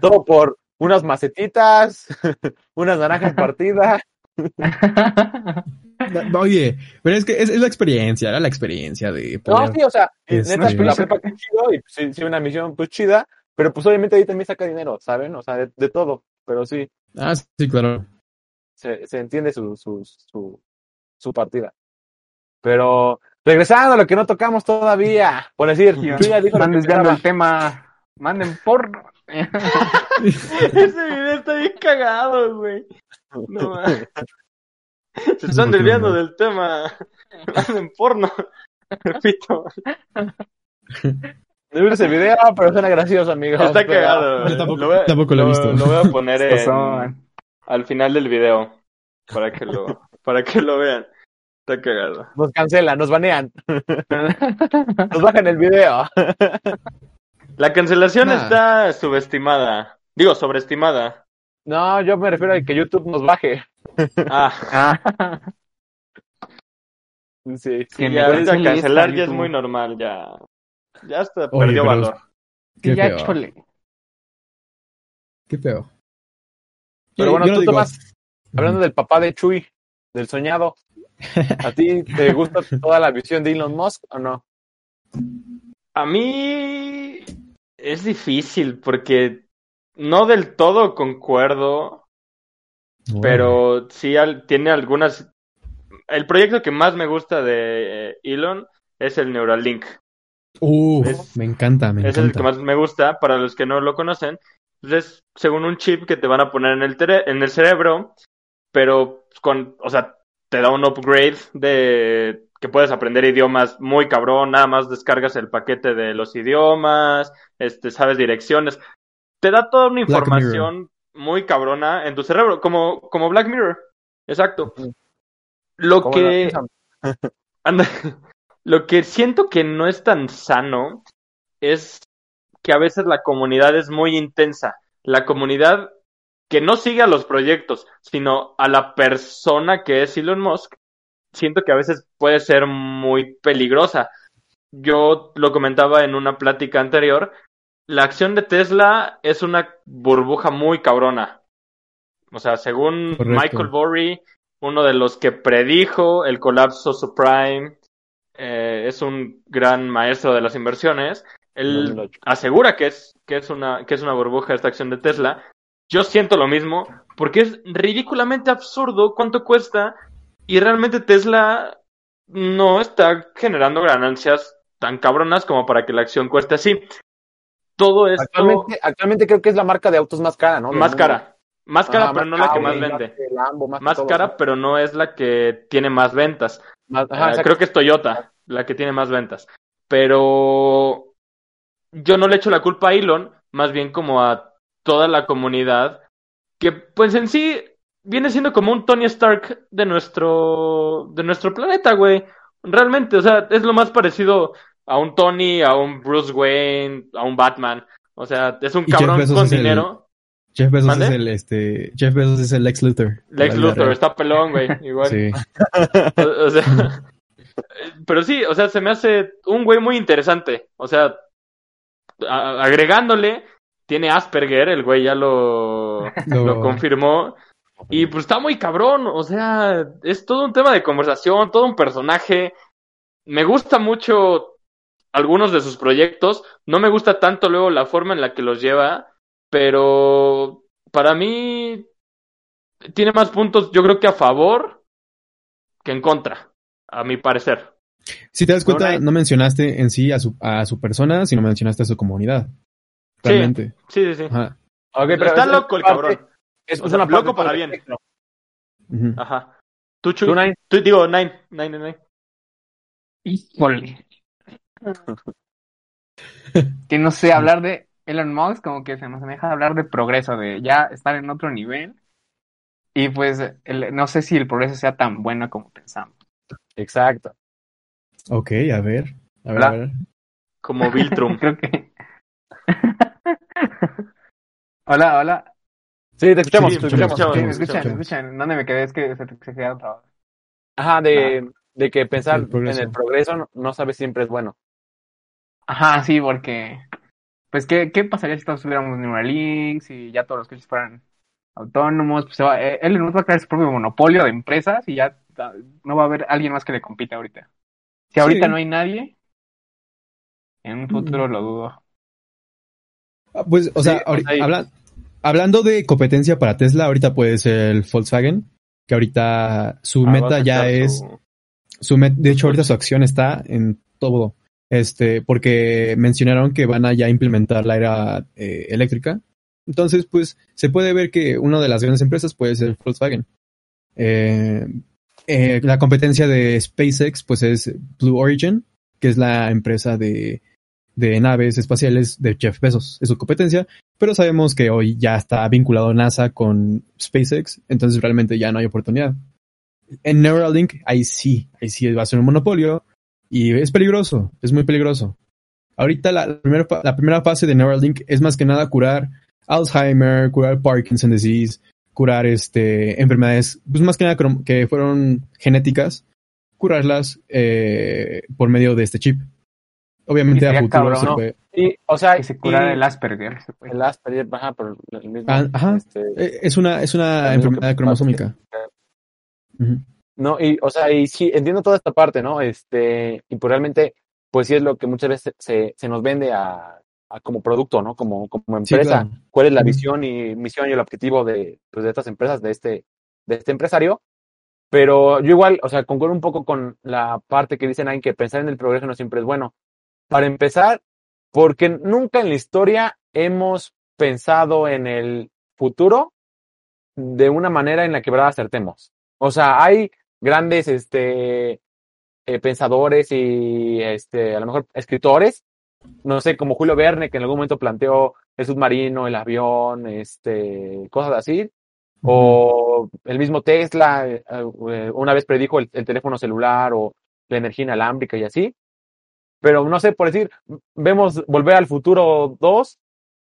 Todo por unas macetitas, <laughs> unas naranjas partidas. <laughs> No, Oye, pero es que es, es la experiencia, era la experiencia de No, poder... sí, o sea, Es- neta, sí. pues, la prepa que chido y sí, sí, una misión pues chida, pero pues obviamente ahí también saca dinero, ¿saben? O sea, de, de todo, pero sí, Ah, sí, claro. se, se entiende su, su, su, su partida. Pero regresando a lo que no tocamos todavía, por decir, Yo- ya dijo que desviando el tema. Manden porno. Ese video está bien cagado, güey. No. <laughs> Se están desviando del tema. Hacen porno. Repito. No ese video, pero suena gracioso, amigo. Está Pero- cagado. Yo tampoco- Lo voy a- tampoco lo he visto. Lo voy a poner en- al final del video. Para que lo, para que lo vean. Está cagado. Nos cancelan, nos banean, nos bajan el video. La cancelación Nah. está subestimada. Digo, sobreestimada. No, yo me refiero a que YouTube nos baje. Ah, Ah, <laughs> Sí. que y me ahorita cancelar ya es muy normal. Ya, ya hasta Oye, perdió valor. Qué Sí, ya, feo. chole. Qué feo. Pero bueno, yo tú Tomás, hablando del papá de Chuy, del soñado, ¿a ti te gusta <laughs> toda la visión de Elon Musk o no? A mí es difícil porque no del todo concuerdo, Bueno. pero sí al- tiene algunas... El proyecto que más me gusta de eh, Elon es el Neuralink. Es- me encanta, me es el que más me gusta. Para los que no lo conocen, pues es según un chip que te van a poner en el, en el cerebro, pero con, o sea, te da un upgrade de que puedes aprender idiomas muy cabrón, nada más descargas el paquete de los idiomas, este, sabes direcciones, te da toda una información muy cabrona en tu cerebro, como, como Black Mirror. Exacto. Lo que... Anda, <laughs> lo que siento que no es tan sano es que a veces la comunidad es muy intensa. La comunidad que no sigue a los proyectos, sino a la persona que es Elon Musk, siento que a veces puede ser muy peligrosa. Yo lo comentaba en una plática anterior, la acción de Tesla es una burbuja muy cabrona. O sea, según Correcto. Michael Burry, uno de los que predijo el colapso subprime, eh, es un gran maestro de las inversiones. Él 2008. asegura que es, que es una, que es una burbuja esta acción de Tesla. Yo siento lo mismo, porque es ridículamente absurdo cuánto cuesta y realmente Tesla no está generando ganancias tan cabronas como para que la acción cueste así. Todo esto Actualmente, actualmente creo que es la marca de autos más cara, ¿no? Más cara. Más cara, pero no la que más vende. Lambo, más, que Más todo, cara, ¿no? pero no es la que tiene más ventas. Más- ajá, exacto. creo que es Toyota la que tiene más ventas. Pero yo no le echo la culpa a Elon, más bien como a toda la comunidad, que pues en sí viene siendo como un Tony Stark de nuestro, de nuestro planeta, güey. Realmente, o sea, es lo más parecido a un Tony, a un Bruce Wayne, a un Batman. O sea, es un cabrón con el- dinero. Jeff Bezos ¿Mande? es el, este, Jeff Bezos es el Lex Luthor. Lex Luthor está pelón, güey. <laughs> Igual. Sí. O, o sea, <laughs> pero sí, o sea, se me hace un güey muy interesante. O sea, a- agregándole, tiene Asperger, el güey ya lo, Lo- lo confirmó. Y pues está muy cabrón, o sea, es todo un tema de conversación, todo un personaje. Me gusta mucho algunos de sus proyectos, no me gusta tanto luego la forma en la que los lleva, pero para mí tiene más puntos, yo creo que a favor que en contra, a mi parecer. Si te das cuenta, no mencionaste en sí a su, a su persona, sino mencionaste a su comunidad. Realmente. Sí, sí, sí. Ajá. Pero Está es- loco el cabrón. Es, O es sea, una loco para bien. Ajá. Tú, Chuy, Tú, Nine, tú digo, Nine, Nine, Nine. Híjole. <laughs> que no sé, hablar de Elon Musk como que se nos deja hablar de progreso, de ya estar en otro nivel. Y pues el- no sé si el progreso sea tan bueno como pensamos. Exacto. Ok, a ver. A ver, a ver. Como Bill Trump. <laughs> Creo que... <laughs> hola, hola. Sí, te escuchamos, Sí, te te escuchamos. Sí, me escuchan, me escuchamos. escuchan. ¿Dónde me quedé? Es que se, quedaron trabados. Ajá, de, de que pensar El en el progreso no, no sabes siempre es bueno. Ajá, sí, porque... Pues, ¿qué, qué pasaría si todos tuviéramos Neuralink, si ya todos los coches fueran autónomos? Pues se va, eh, Elon Musk va a crear su propio monopolio de empresas y ya ah, no va a haber alguien más que le compita ahorita. Si ahorita Sí. no hay nadie, en un futuro lo dudo. Ah, Pues, o sea, o ahori- sea, hablando de competencia para Tesla, ahorita puede ser el Volkswagen, que ahorita su Ah, meta ya es, su- su met- de hecho ahorita su acción está en todo, este, porque mencionaron que van a ya implementar la era eh, eléctrica. Entonces, pues, se puede ver que una de las grandes empresas puede ser Volkswagen. Eh, eh, la competencia de SpaceX, pues, es Blue Origin, que es la empresa de, de naves espaciales de Jeff Bezos. Es su competencia, pero sabemos que hoy ya está vinculado NASA con SpaceX, entonces realmente ya no hay oportunidad. En Neuralink, ahí sí, ahí sí va a ser un monopolio y es peligroso, es muy peligroso. Ahorita la, la primera, la primera fase de Neuralink es más que nada curar Alzheimer, curar Parkinson disease, curar este enfermedades, pues más que nada que fueron genéticas, curarlas eh, por medio de este chip. Obviamente Y a futuro cabrón, se ¿no? puede- Y, o sea, Que se curara y- el Asperger. se puede. el Asperger, ajá, por el mismo. Ah, ajá. este, eh, es una es una enfermedad cromosómica. No, y, o sea, y sí, entiendo toda esta parte, ¿no? Este, y pues realmente, pues sí es lo que muchas veces se, se nos vende a, a como producto, ¿no? Como, como Sí, empresa. claro. ¿Cuál es la visión y misión y el objetivo de, pues, de estas empresas, de este, de este empresario? Pero yo igual, o sea, concuerdo un poco con la parte que dicen ahí que pensar en el progreso no siempre es bueno. Para empezar, porque nunca en la historia hemos pensado en el futuro de una manera en la que verdad acertemos. O sea, hay grandes este eh, pensadores y este a lo mejor escritores, no sé, como Julio Verne que en algún momento planteó el submarino, el avión, este cosas así, o el mismo Tesla eh, eh, una vez predijo el, el teléfono celular o la energía inalámbrica y así. Pero no sé, por decir, vemos Volver al Futuro 2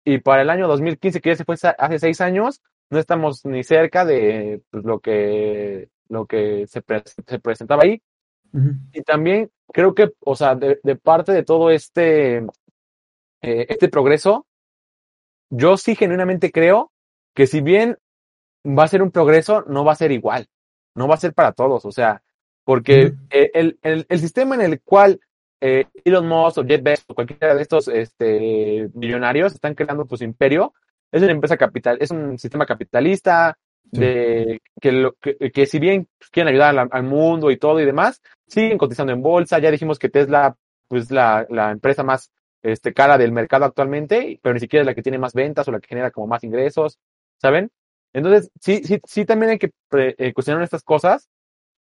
y para el año 2015, que ya se fue hace seis años, no estamos ni cerca de pues, lo que lo que se, pre- se presentaba ahí. Y también creo que, o sea, de, de parte de todo este, eh, este progreso, yo sí genuinamente creo que si bien va a ser un progreso, no va a ser igual, no va a ser para todos, o sea, porque el, el sistema en el cual eh, Elon Musk o Jeff Bezos o cualquiera de estos este, millonarios están creando pues imperio, es una empresa capital, es un sistema capitalista, Sí. de que, lo, que, que si bien quieren ayudar al, al mundo y todo y demás, siguen cotizando en bolsa. Ya dijimos que Tesla, pues la, la empresa más este, cara del mercado actualmente, pero ni siquiera es la que tiene más ventas o la que genera como más ingresos, ¿saben? Entonces, sí, sí, sí también hay que pre- eh, cuestionar estas cosas.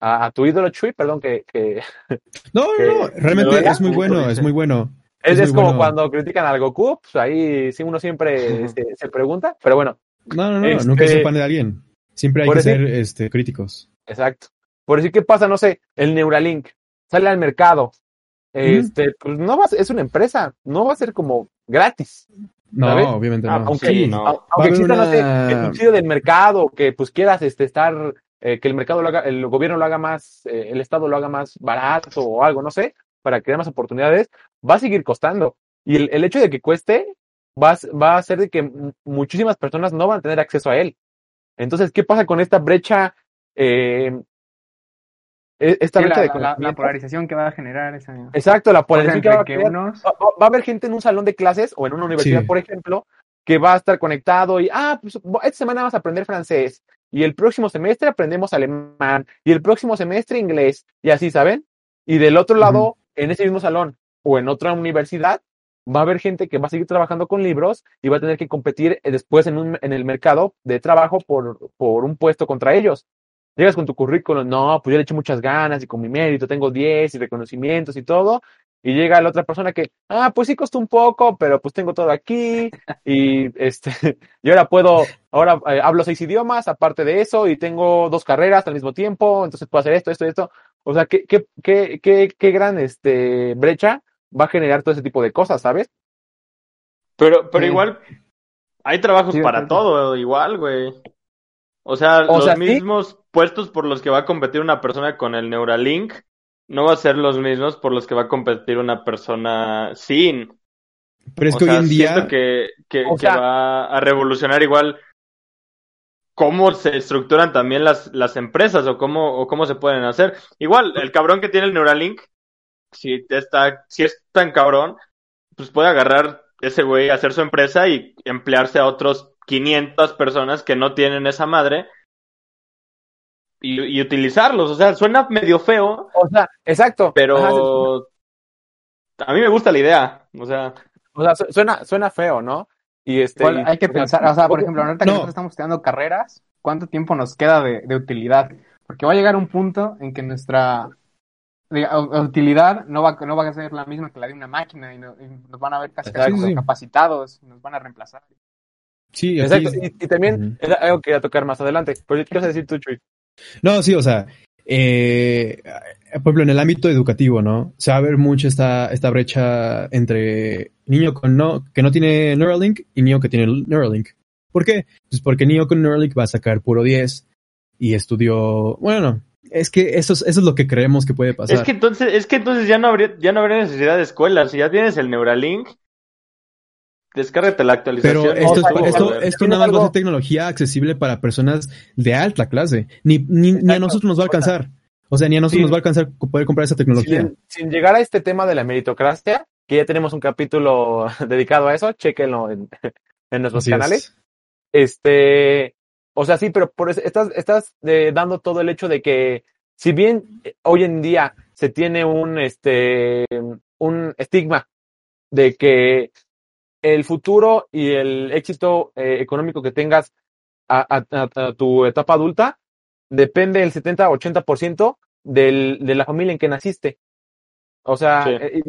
A, a tu ídolo Chuy, perdón, que, que <laughs> No, que- no, no, realmente es muy bueno, es muy bueno. es, Es como bueno. cuando critican al Goku, pues ahí sí uno siempre <laughs> se, se pregunta, pero bueno, No, no, no, Este- nunca es un fan de alguien. Siempre hay que decir- ser este, críticos. Exacto. Por decir, ¿qué pasa? No sé, el Neuralink sale al mercado. Este, pues no va a ser- es una empresa, no va a ser como gratis. No, ¿Sabes? obviamente Ah, no. Aunque, Sí, no. aunque exista, no sé, el subsidio del mercado, que pues quieras este, estar, eh, que el mercado lo haga, el gobierno lo haga más, eh, el Estado lo haga más barato o algo, no sé, para crear más oportunidades, va a seguir costando. Y el, el hecho de que cueste va, a va a hacer de que muchísimas personas no van a tener acceso a él. Entonces, ¿qué pasa con esta brecha? eh, e- esta Sí, brecha la, de la- la- polarización que va a generar esa Exacto, la polarización que va a unos va, a haber gente en un salón de clases o en una universidad, Sí. por ejemplo, que va a estar conectado y, ah, pues esta semana vamos a aprender francés. Y el próximo semestre aprendemos alemán, y el próximo semestre inglés, y así, ¿saben? Y del otro lado, en ese mismo salón o en otra universidad, va a haber gente que va a seguir trabajando con libros y va a tener que competir eh, después en, un, en el mercado de trabajo por, por un puesto contra ellos. Llegas con tu currículum, no, pues yo le eché muchas ganas y con mi mérito tengo 10 y reconocimientos y todo, y llega la otra persona que, ah, pues sí costó un poco, pero pues tengo todo aquí y este, <laughs> y ahora puedo, ahora eh, hablo seis idiomas aparte de eso y tengo dos carreras al mismo tiempo, entonces puedo hacer esto, esto, esto. O sea, qué, qué, qué, qué, qué gran este, brecha va a generar todo ese tipo de cosas, ¿sabes? Pero, pero Sí. igual, hay trabajos Sí, para todo, igual, güey. O sea, O los sea, mismos puestos por los que va a competir una persona con el Neuralink no va a ser los mismos por los que va a competir una persona sin. Pero es O que sea, hoy en día, siento que, que, O que sea- va a revolucionar igual cómo se estructuran también las, las empresas o cómo, o cómo se pueden hacer. Igual, el cabrón que tiene el Neuralink, si está, si es tan cabrón, pues puede agarrar ese güey, hacer su empresa y emplearse a otros 500 personas que no tienen esa madre y, y utilizarlos. O sea, suena medio feo, O sea, exacto. Ajá, pero a mí me gusta la idea. O sea, o sea, su- suena, suena feo, ¿no? Y este, Igual hay que o sea, pensar, o sea, por ¿cómo- ejemplo, ahorita que No. nosotros estamos estudiando carreras, ¿cuánto tiempo nos queda de, de utilidad? Porque va a llegar un punto en que nuestra utilidad no va, no va a ser la misma que la de una máquina y, no- y nos van a ver casi, casi Exacto. capacitados, nos van a reemplazar. sí, Exacto, y, y también era algo que iba a tocar más adelante. Pero ¿qué vas a decir tú, Chuy? No, sí, o sea, eh, por ejemplo, en el ámbito educativo, ¿no? Se va a ver mucho esta, esta brecha entre niño con no, que no tiene Neuralink y niño que tiene Neuralink. ¿Por qué? Pues porque niño con Neuralink va a sacar puro 10 y estudió, bueno, es que eso es, eso es lo que creemos que puede pasar. es que entonces, es que entonces ya no habría, ya no habría necesidad de escuelas. Si ya tienes el Neuralink, descárgate la actualización. Pero esto, es- esto, esto nada más va a ser tecnología accesible para personas de alta clase. Ni, ni, ni a nosotros nos va a alcanzar. O sea, ni a nosotros sí. nos va a alcanzar poder comprar esa tecnología. Sin, sin llegar a este tema de la meritocracia, que ya tenemos un capítulo <laughs> dedicado a eso, chéquenlo en, <laughs> en nuestros Así es. canales. Este, o sea, sí, pero por eso estás, estás eh, dando todo el hecho de que, si bien eh, hoy en día se tiene un, este, un estigma de que el futuro y el éxito eh, económico que tengas a, a- a- a tu etapa adulta depende el 70-80% del, de la familia en que naciste. O sea, Sí. eh,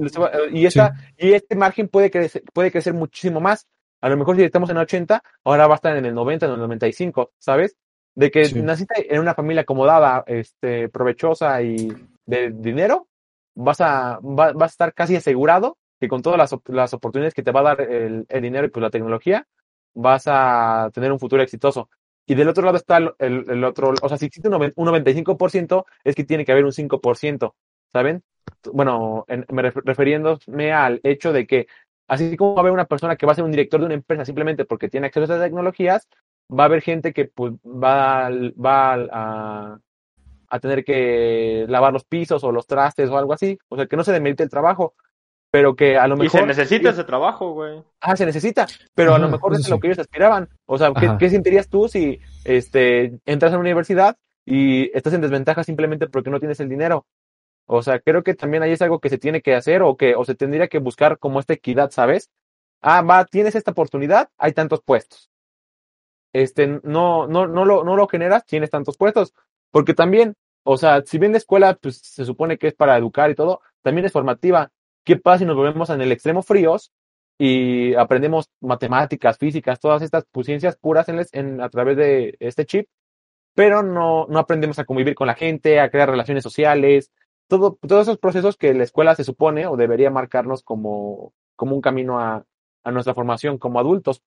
y, esta, y este margen puede crecer, puede crecer muchísimo más. A lo mejor si estamos en 80, ahora va a estar en el 90, en el 95, ¿sabes? De que Sí. naciste en una familia acomodada, este, provechosa y de dinero, vas a, va- vas a estar casi asegurado que con todas las, las oportunidades que te va a dar el, el dinero y pues la tecnología, vas a tener un futuro exitoso. Y del otro lado está el, el- otro, o sea, si existe un, un 95%, es que tiene que haber un 5%, ¿saben? Bueno, en- me ref- refiriéndome al hecho de que así como va a haber una persona que va a ser un director de una empresa simplemente porque tiene acceso a esas tecnologías, va a haber gente que pues, va, va a, a tener que lavar los pisos o los trastes o algo así. O sea, que no se demerite el trabajo, pero que a lo Y mejor... se necesita ese trabajo, güey. Ah, se necesita, pero a lo mejor es lo que ellos aspiraban. O sea, ¿qué, qué sentirías tú si este, entras a una universidad y estás en desventaja simplemente porque no tienes el dinero? O sea, creo que también ahí es algo que se tiene que hacer o que o se tendría que buscar como esta equidad, ¿sabes? Ah, va, tienes esta oportunidad, hay tantos puestos. Este, no, no, no lo, no lo generas, tienes tantos puestos. Porque también, o sea, si bien la escuela, pues se supone que es para educar y todo, también es formativa. ¿Qué pasa si nos volvemos en el extremo fríos y aprendemos matemáticas, físicas, todas estas ciencias puras en- a través de este chip, pero no, no aprendemos a convivir con la gente, a crear relaciones sociales, todo, todos esos procesos que la escuela se supone o debería marcarnos como, como un camino a, a nuestra formación como adultos.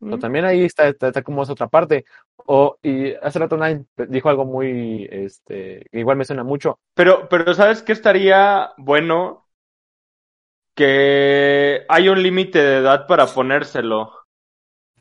Pero también ahí está, está, está como esa otra parte. O, y hace rato Nine dijo algo muy, este, que igual me suena mucho. Pero, pero ¿sabes qué estaría bueno? Que hay un límite de edad para ponérselo.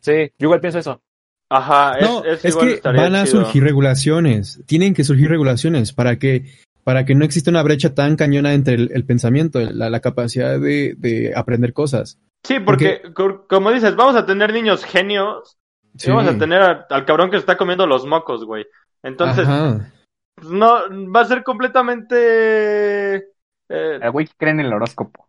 Sí, yo igual pienso eso. Ajá, es, No, es es, que van a chido. surgir regulaciones. Tienen que surgir regulaciones para que, para que no exista una brecha tan cañona entre el, el pensamiento, la, la capacidad de, de aprender cosas. Sí, porque, co- como dices, vamos a tener niños genios Sí. Y vamos a tener a- al cabrón que se está comiendo los mocos, güey. Entonces, Ajá. pues, no, va a ser completamente... eh, El güey que cree en el horóscopo.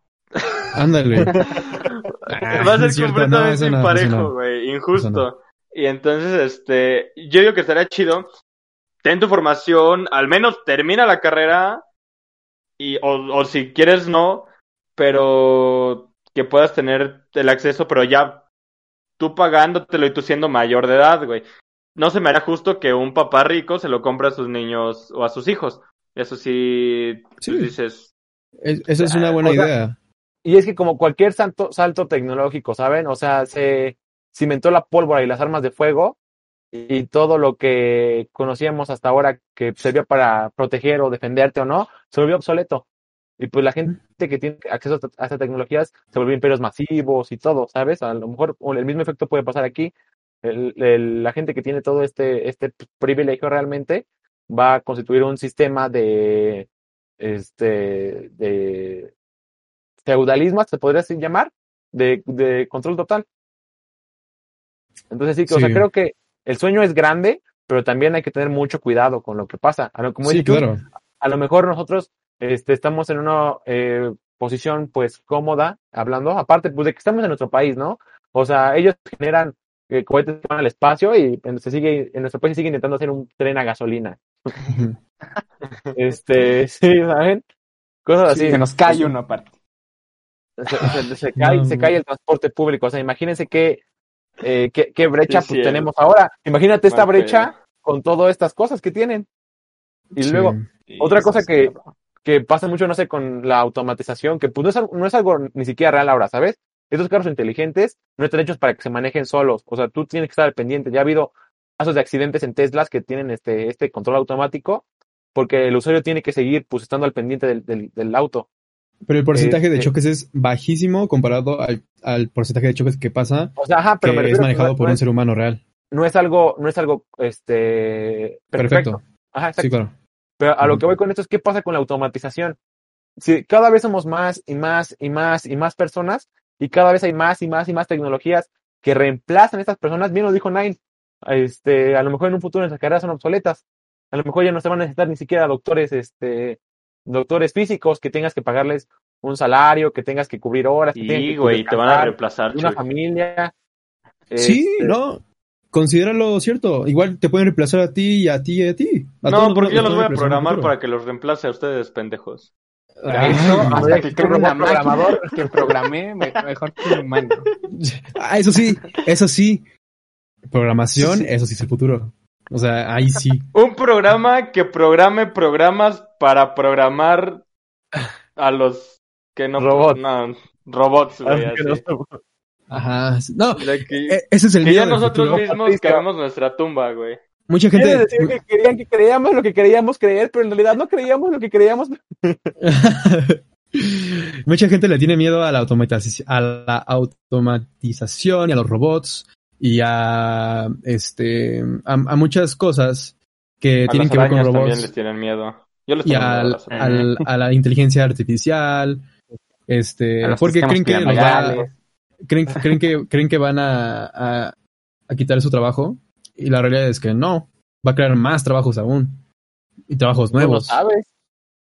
Ándale. <laughs> <laughs> va a ser cierto, completamente no, eso imparejo, no. güey, Eso injusto. no. Y entonces, este, yo digo que estaría chido. Ten tu formación, al menos termina la carrera y o, o si quieres no, pero que puedas tener el acceso, pero ya tú pagándotelo y tú siendo mayor de edad, güey. No se me hará justo que un papá rico se lo compre a sus niños o a sus hijos. Eso sí, Sí. pues dices, Es- esa es una buena O sea, idea. Y es que como cualquier salto, salto tecnológico, ¿saben? O sea, se cimentó la pólvora y las armas de fuego y todo lo que conocíamos hasta ahora que servía para proteger o defenderte o no, se volvió obsoleto. Y pues la gente que tiene acceso a estas tecnologías se volvió imperios masivos y todo, ¿sabes? A lo mejor el mismo efecto puede pasar aquí. El- el- la gente que tiene todo este, este privilegio realmente va a constituir un sistema de, este, de feudalismo, se podría así llamar, de, de control total. Entonces sí, que, o sea, Sí. creo que el sueño es grande, pero también hay que tener mucho cuidado con lo que pasa. A lo, como Sí, claro. a lo mejor nosotros este, estamos en una eh, posición pues cómoda, hablando, aparte pues de que estamos en nuestro país, ¿no? O sea, ellos generan eh, cohetes que van al espacio y en, se sigue, en nuestro país se sigue intentando hacer un tren a gasolina. Este, <laughs> sí, ¿saben? Cosas así. Que nos cae uno aparte. se, se- se cae, No, se cae el transporte público. O sea, imagínense qué, eh, qué, qué brecha Sí, pues, tenemos ahora. Imagínate esta brecha con todas estas cosas que tienen. Y Sí. luego, Sí, Otra cosa es que-. Que pasa mucho, no sé, con la automatización, que pues no es, algo- no es algo ni siquiera real ahora, ¿sabes? Estos carros inteligentes no están hechos para que se manejen solos. O sea, tú tienes que estar al pendiente. Ya ha habido casos de accidentes en Teslas que tienen este, este control automático porque el usuario tiene que seguir pues estando al pendiente del, del, del auto. Pero el porcentaje de Este- choques es bajísimo comparado al, al porcentaje de choques que pasa, O sea, ajá, pero que es manejado no- por no un es- ser humano real. no es algo, no es algo, este, perfecto. Perfecto. Ajá, exacto. Sí, claro. Pero a lo que voy con esto es qué pasa con la automatización. Si cada vez somos más y más y más y más personas y cada vez hay más y más y más tecnologías que reemplazan a estas personas, bien lo dijo Nine, este, a lo mejor en un futuro nuestras carreras son obsoletas. A lo mejor ya no se van a necesitar ni siquiera doctores, este, doctores físicos que tengas que pagarles un salario, que tengas que cubrir horas, que que güey, te van a reemplazar. una Chuy. familia. Sí, este, no. Considéralo cierto. Igual te pueden reemplazar a ti y a ti y a ti. A No, porque yo los voy a programar para que los reemplace a ustedes, pendejos. Ay, Eso, Cuando hasta ya que existe cree un una robot programador. máquina <laughs> que programé me- mejor que un humano. <laughs> Ah, eso sí, eso sí. Programación, Sí, sí. eso sí es el futuro. O sea, ahí sí. <laughs> Un programa que programe programas para programar a los que no... Robots. No, robots, güey, así. Ajá. No, que, e- ese es el que miedo ya del nosotros futuro. mismos cavemos nuestra tumba, güey. Mucha Quiere gente. decir que querían que creíamos lo que creíamos creer, pero en realidad no creíamos lo que creíamos. <laughs> Mucha gente le tiene miedo a la, automatización, a la automatización y a los robots y a este a, a muchas cosas que A tienen que ver con arañas también les robots tienen miedo. Yo les y tengo miedo a al, al- a la inteligencia artificial este porque creen sistemas que los va-. Creen, <laughs> creen que creen que van a, a, a quitar su trabajo y la realidad es que no va a crear más trabajos aún y trabajos No lo nuevos sabes.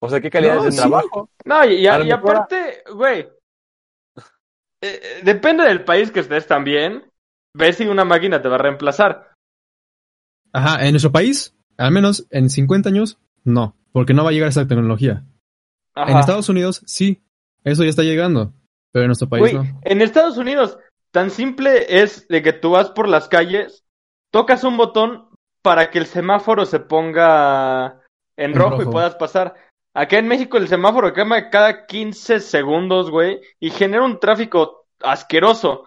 O sea, qué calidad No, de sí. trabajo. No, y, y- A aparte, güey, eh, eh, depende del país que estés también, ves si una máquina te va a reemplazar. Ajá, en nuestro país, al menos en 50 años, no, porque no va a llegar esa tecnología. Ajá. En Estados Unidos, sí, eso ya está llegando, pero en nuestro país no. en Estados Unidos, tan simple es de que tú vas por las calles, tocas un botón para que el semáforo se ponga en En rojo, y puedas pasar. Acá en México el semáforo cambia cada 15 segundos, güey, y genera un tráfico asqueroso.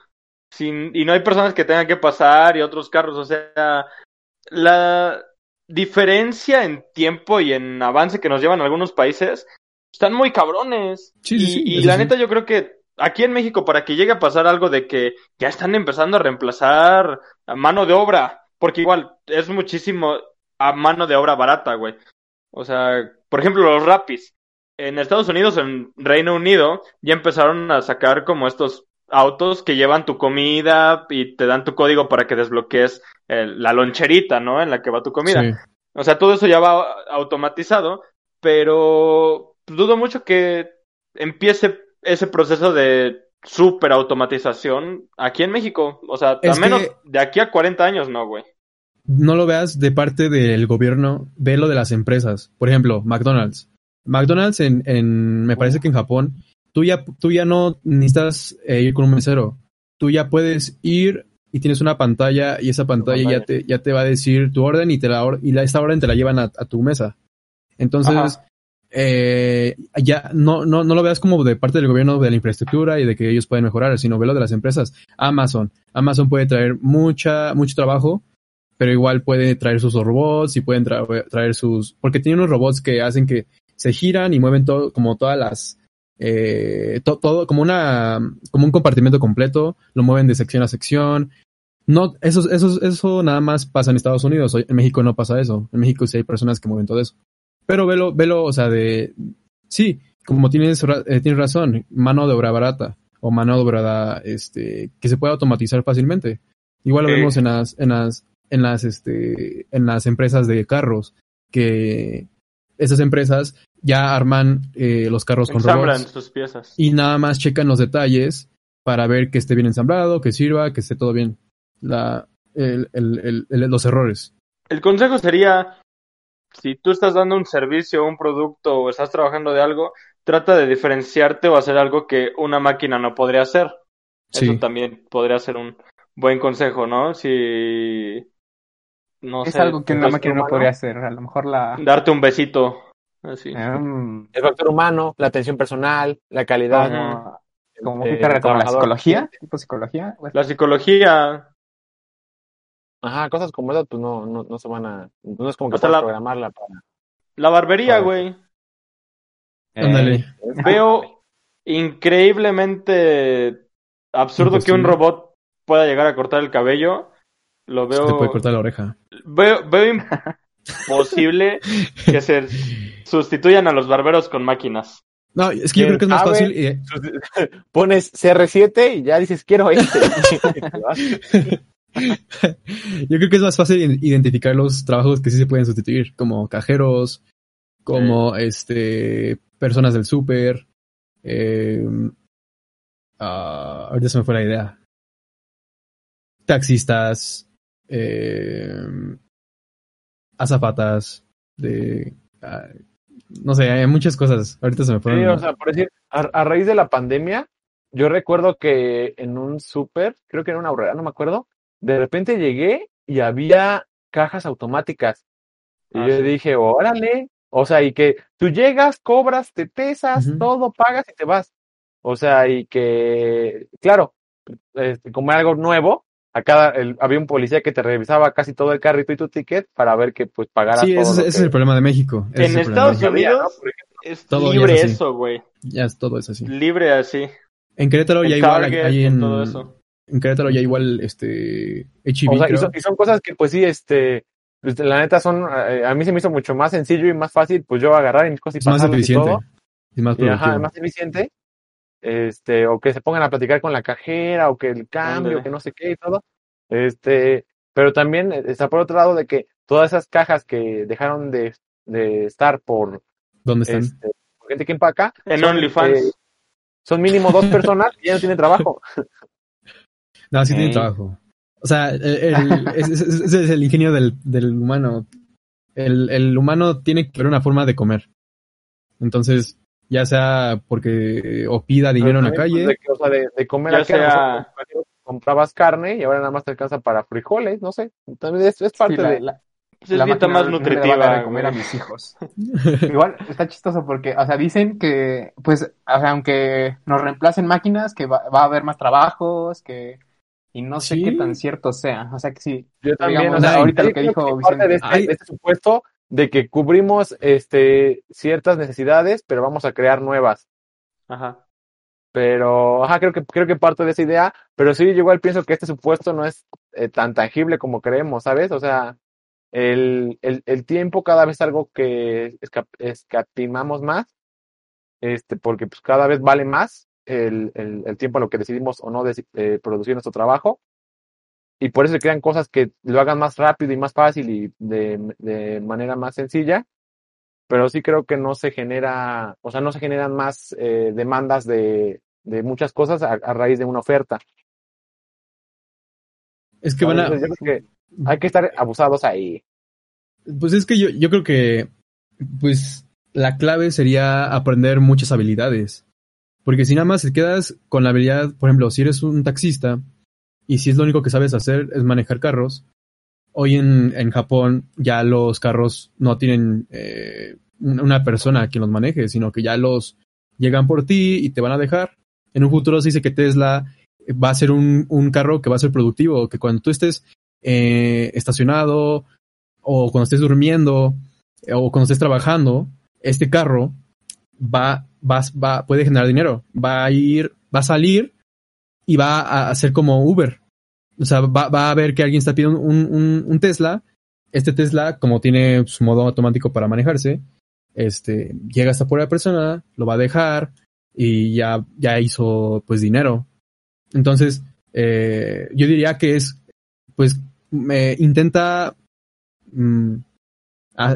Sin, y no hay personas que tengan que pasar y otros carros, o sea, la diferencia en tiempo y en avance que nos llevan algunos países están muy cabrones. Sí, sí, y sí, y eso la neta yo creo que aquí en México para que llegue a pasar algo de que ya están empezando a reemplazar a mano de obra, porque igual es muchísimo a mano de obra barata, güey. O sea, por ejemplo, los rapis. En Estados Unidos, en Reino Unido, ya empezaron a sacar como estos autos que llevan tu comida y te dan tu código para que desbloquees el- la loncherita, ¿no? En la que va tu comida. Sí. O sea, todo eso ya va automatizado, pero dudo mucho que empiece ese proceso de super automatización aquí en México. O sea, Es al menos que- de aquí a 40 años, no, güey. no lo veas de parte del gobierno, ve lo de las empresas. Por ejemplo, McDonald's. McDonald's en, en me parece que en Japón, tú ya, tú ya no necesitas eh, ir con un mesero. Tú ya puedes ir y tienes una pantalla y esa pantalla ya te, ya te va a decir tu orden y te la y la, esta orden te la llevan a, a tu mesa. Entonces, Ajá. Eh, ya no, no, no lo veas como de parte del gobierno de la infraestructura y de que ellos pueden mejorar, sino velo de las empresas. Amazon. Amazon puede traer mucha, mucho trabajo, pero igual puede traer sus robots y pueden tra- traer sus, porque tiene unos robots que hacen que se giran y mueven todo, como todas las, eh, to- todo, como una, como un compartimento completo, lo mueven de sección a sección. No, eso, eso, eso nada más pasa en Estados Unidos. En México no pasa eso. En México sí hay personas que mueven todo eso. Pero velo, velo, o sea, de, sí, como tienes, eh, tienes razón, mano de obra barata o mano de obra, este, que se puede automatizar fácilmente. Igual lo Sí. vemos en las, en las, en las, este, en las empresas de carros, que esas empresas ya arman eh, los carros con Ensamblan robots sus piezas. y nada más checan los detalles para ver que esté bien ensamblado, que sirva, que esté todo bien. La, el, el- el- los errores. El consejo sería, si tú estás dando un servicio, un producto o estás trabajando de algo, trata de diferenciarte o hacer algo que una máquina no podría hacer. Sí. Eso también podría ser un buen consejo, ¿no? Si no Es sé, algo que una pues, máquina no podría hacer. A lo mejor la. darte un besito, así. Mm, El factor humano, la atención personal, la calidad. como, eh, ¿qué carrera? como la psicología, tipo psicología. Bueno, La psicología, Ajá, cosas como esas, pues no, no, no se van a. No es como que Hasta puedas la- programarla para. la barbería, güey. eh, Ándale. Veo increíblemente absurdo que un robot pueda llegar a cortar el cabello. Lo Se te puede veo, cortar la oreja. veo, veo imposible que se sustituyan a los barberos con máquinas. No, es que yo ¿Quién creo que es más sabe? fácil. eh, <laughs> Pones CR7 y ya dices, quiero este. <laughs> <laughs> <laughs> yo creo que es más fácil identificar los trabajos que sí se pueden sustituir, como cajeros, como este personas del súper. Eh, ah, ahorita se me fue la idea. Taxistas, eh, azafatas, de, ah, no sé, hay muchas cosas. Ahorita se me fueron. Sí, o sea, por decir, a, a raíz de la pandemia, yo recuerdo que en un súper, creo que era una aurrera, no me acuerdo, de repente llegué y había cajas automáticas. Y Ah, yo sí. dije, órale, o sea, y que tú llegas, cobras, te pesas, Ujú. todo, pagas y te vas. O sea, y que, claro, este, como era algo nuevo, a cada, el- había un policía que te revisaba casi todo el carrito y tu ticket para ver que pues pagaras sí, todo ese, es- ese es que- el problema de México. Ese es En el de Estados ¿no? Unidos ejemplo. es Todo libre es eso, güey. Ya es todo es así. Libre así. En Querétaro ya igual hay en en, todo eso. En Querétaro ya igual este O sea, y son, y son cosas que, pues sí, este, pues, la neta son, eh, a mí se me hizo mucho más sencillo y más fácil, pues yo agarrar y mis cosas y es más pasarlas y eficiente. todo. Es más Y, ajá, más eficiente. Este, o que se pongan a platicar con la cajera, o que el cambio, Ándale. que no sé qué y todo. Este, pero también está por otro lado de que todas esas cajas que dejaron de, de estar por, ¿Dónde están? este, por gente que empaca, En OnlyFans. eh, son mínimo dos personas y ya no tienen trabajo. <laughs> No, sí tiene trabajo. O sea, el, el- <laughs> ese es el ingenio del, del humano. El, el humano tiene que ver una forma de comer. Entonces, ya sea porque o pida dinero en la también, calle, pues, de, que, o sea, de, de comer Ya aquí, a lo sea- pues, comprabas carne y ahora nada más te alcanza para frijoles, no sé. También es, es parte sí, la- de... la- Pues es la dieta más no le va a dar de nutritiva, comer a mis hijos. <laughs> Igual está chistoso porque, o sea, dicen que, pues, o sea, aunque nos reemplacen máquinas, que va, va a haber más trabajos, que, y no sé Sí. qué tan cierto sea. O sea, que sí. Yo también, digamos, o sea, ahorita lo que dijo parte de Vicente. este, de este supuesto de que cubrimos este ciertas necesidades, pero vamos a crear nuevas. Ajá. Pero, ajá, creo que, creo que parte de esa idea, pero sí, yo igual pienso que este supuesto no es eh, tan tangible como creemos, ¿sabes? O sea, el, el, el tiempo cada vez es algo que esca- escatimamos más, este, porque pues cada vez vale más, el, el, el tiempo en lo que decidimos o no deci- eh, producir nuestro trabajo. Y por eso se crean cosas que lo hagan más rápido y más fácil y de, de manera más sencilla. Pero sí creo que no se genera, o sea, no se generan más eh, demandas de, de muchas cosas a, a raíz de una oferta. Es que van a, que hay que estar abusados ahí. Pues es que yo, yo creo que, pues, la clave sería aprender muchas habilidades. Porque si nada más te quedas con la habilidad, por ejemplo, si eres un taxista y si es lo único que sabes hacer es manejar carros, hoy en, en Japón ya los carros no tienen eh, un- una persona quien los maneje, sino que ya los llegan por ti y te van a dejar. En un futuro se dice que Tesla va a ser un, un carro que va a ser productivo, que cuando tú estés eh, estacionado o cuando estés durmiendo o cuando estés trabajando, este carro va, va, va, puede generar dinero. Va a ir, va a salir y va a hacer como Uber. O sea, va, va a ver que alguien está pidiendo un, Tesla. Este Tesla, como tiene su modo automático para manejarse, este, llega hasta por la persona, lo va a dejar y ya, ya hizo pues dinero. Entonces, eh, yo diría que es, pues, me intenta mm,